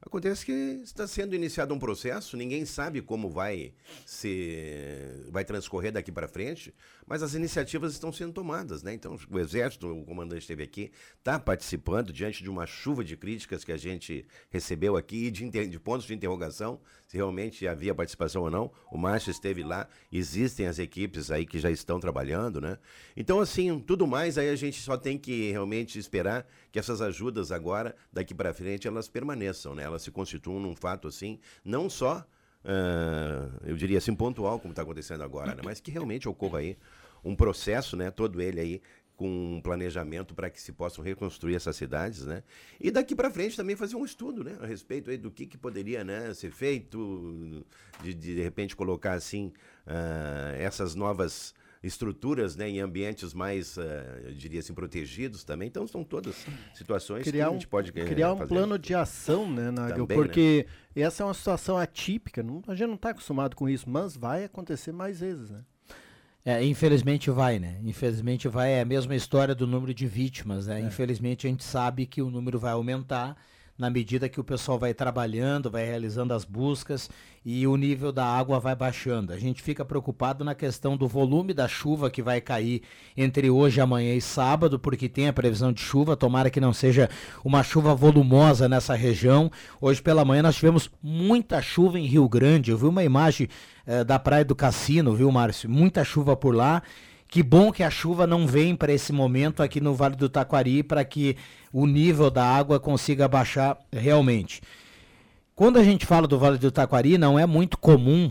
acontece que está sendo iniciado um processo, ninguém sabe como vai se vai transcorrer daqui para frente, mas as iniciativas estão sendo tomadas, né? Então o exército, o comandante esteve aqui, está participando diante de uma chuva de críticas que a gente recebeu aqui e de, de pontos de interrogação se realmente havia participação ou não. O Márcio esteve lá, existem as equipes aí que já estão trabalhando, né? Então assim, tudo mais aí a gente só tem que realmente esperar que essas ajudas agora, daqui para frente, elas permaneçam, né? Elas se constituam num fato assim, não só, uh, eu diria assim, pontual, como está acontecendo agora, né? Mas que realmente ocorra aí um processo, né? Todo ele aí com um planejamento para que se possam reconstruir essas cidades, né? E daqui para frente também fazer um estudo, né, a respeito aí do que, que poderia, né, ser feito, de de, de repente colocar assim uh, essas novas estruturas né, em ambientes mais, uh, eu diria assim, protegidos também. Então, são todas situações criar que a um, gente pode eh, criar um fazer. plano de ação, né, Nagel? Também, Porque essa é uma situação atípica, não, a gente não está acostumado com isso, mas vai acontecer mais vezes, né? É, infelizmente vai, né? Infelizmente vai, é a mesma história do número de vítimas, né? Infelizmente a gente sabe que o número vai aumentar na medida que o pessoal vai trabalhando, vai realizando as buscas e o nível da água vai baixando. A gente fica preocupado na questão do volume da chuva que vai cair entre hoje, amanhã e sábado, porque tem a previsão de chuva, tomara que não seja uma chuva volumosa nessa região. Hoje pela manhã nós tivemos muita chuva em Rio Grande. Eu vi uma imagem eh, da Praia do Cassino, viu, Márcio? Muita chuva por lá. Que bom que a chuva não vem para esse momento aqui no Vale do Taquari para que o nível da água consiga baixar realmente. Quando a gente fala do Vale do Taquari, não é muito comum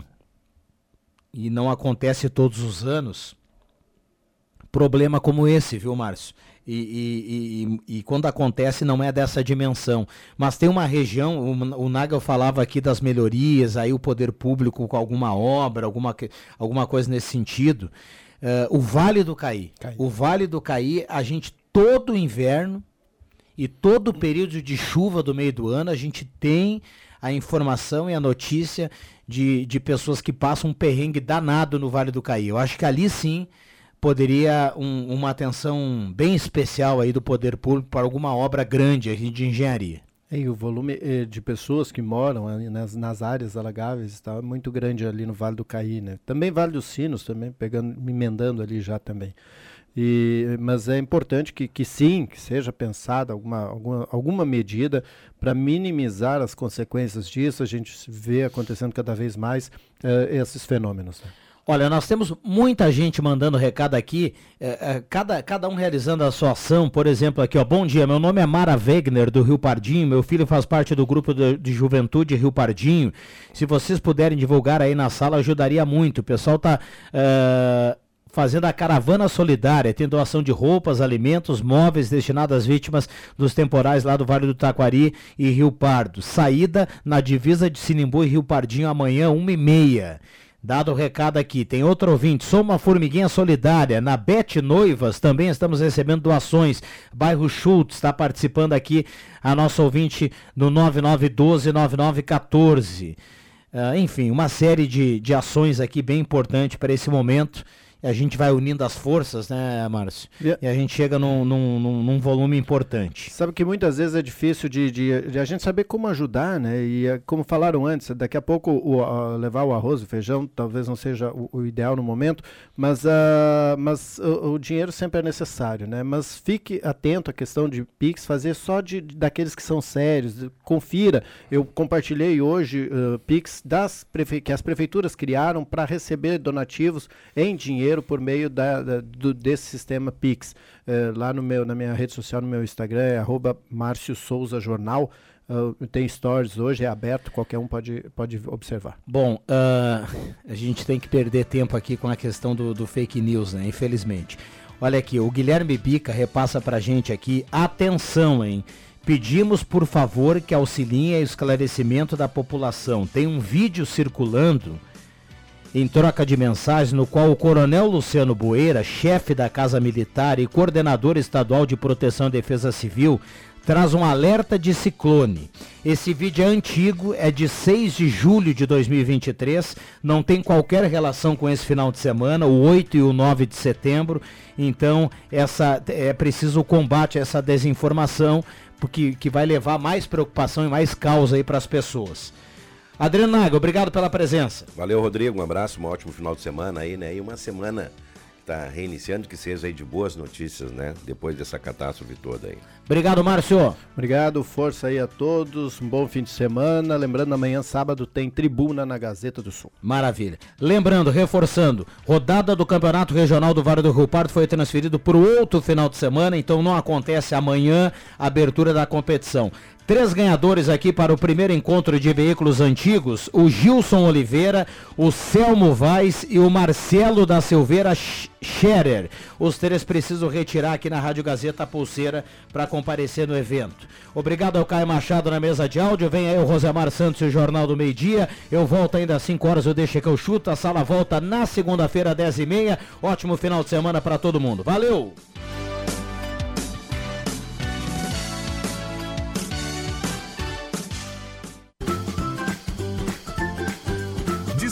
e não acontece todos os anos problema como esse, viu, Márcio? E, e, e, e, quando acontece não é dessa dimensão. Mas tem uma região, o, o Nagel falava aqui das melhorias, aí o poder público com alguma obra, alguma, alguma coisa nesse sentido. Uh, o Vale do Caí. Caí. O Vale do Caí, a gente todo inverno e todo período de chuva do meio do ano, a gente tem a informação e a notícia de, de pessoas que passam um perrengue danado no Vale do Caí. Eu acho que ali sim poderia um, uma atenção bem especial aí do poder público para alguma obra grande de engenharia. E o volume eh, de pessoas que moram nas, nas áreas alagáveis está muito grande ali no Vale do Caí, né? Também Vale dos Sinos, também pegando, emendando ali já também. E, mas é importante que, que sim, que seja pensada alguma, alguma, alguma medida para minimizar as consequências disso. A gente vê acontecendo cada vez mais uh, esses fenômenos. Né? Olha, nós temos muita gente mandando recado aqui, é, é, cada, cada um realizando a sua ação. Por exemplo, aqui, ó, bom dia, meu nome é Mara Wegner, do Rio Pardinho, meu filho faz parte do grupo de, de juventude Rio Pardinho. Se vocês puderem divulgar aí na sala, ajudaria muito. O pessoal tá. Uh, fazendo a caravana solidária, tem doação de roupas, alimentos, móveis destinados às vítimas dos temporais lá do Vale do Taquari e Rio Pardo. Saída na divisa de Sinimbu e Rio Pardinho amanhã, uma e meia. Dado o recado aqui, tem outro ouvinte, sou uma formiguinha solidária. Na Bet Noivas também estamos recebendo doações. Bairro Schultz está participando aqui, a nossa ouvinte no 9912-9914. Uh, enfim, uma série de, de ações aqui bem importante para esse momento a gente vai unindo as forças, né, Márcio? Yeah. E a gente chega num, num, num, volume importante. Sabe que muitas vezes é difícil de, de, de, a gente saber como ajudar, né? E é, como falaram antes, daqui a pouco o, uh, levar o arroz, o feijão, talvez não seja o, o ideal no momento, mas, uh, mas o, o, dinheiro sempre é necessário, né? Mas fique atento à questão de Pix, fazer só de, daqueles que são sérios, confira. Eu compartilhei hoje uh, Pix das que as prefeituras criaram para receber donativos em dinheiro dinheiro por meio da, da do, desse sistema Pix. É, lá no meu, na minha rede social, no meu Instagram, é arroba Márcio Souza Jornal. ah, tem stories hoje, é aberto, qualquer um pode, pode observar. Bom, ah, a gente tem que perder tempo aqui com a questão do, do fake news, né? Infelizmente. Olha aqui, o Guilherme Bica repassa pra gente aqui. Atenção, hein? Pedimos, por favor, que auxiliem o esclarecimento da população. Tem um vídeo circulando em troca de mensagens no qual o Coronel Luciano Boeira, chefe da Casa Militar e coordenador estadual de Proteção e Defesa Civil, traz um alerta de ciclone. Esse vídeo é antigo, é de 6 de julho de 2023, não tem qualquer relação com esse final de semana, o 8 e o 9 de setembro. Então, essa é preciso o combate a essa desinformação, porque que vai levar mais preocupação e mais causa aí para as pessoas. Adriano Naga, obrigado pela presença. Valeu, Rodrigo. Um abraço, um ótimo final de semana aí, né? E uma semana que tá reiniciando, que seja aí de boas notícias, né? Depois dessa catástrofe toda aí. Obrigado, Márcio. Obrigado, força aí a todos, um bom fim de semana. Lembrando, amanhã, sábado, tem tribuna na Gazeta do Sul. Maravilha. Lembrando, reforçando, rodada do Campeonato Regional do Vale do Rio Pardo foi transferido para o outro final de semana, então não acontece amanhã a abertura da competição. Três ganhadores aqui para o primeiro encontro de veículos antigos: o Gilson Oliveira, o Selmo Vaz e o Marcelo da Silveira Sch- Scherer. Os três precisam retirar aqui na Rádio Gazeta a pulseira para comparecer no evento. Obrigado ao Caio Machado na mesa de áudio. Vem aí o Rosemar Santos e o Jornal do Meio Dia. Eu volto ainda às 5 horas, eu deixo que eu chuto. A sala volta na segunda-feira, 10 e meia. Ótimo final de semana para todo mundo. Valeu!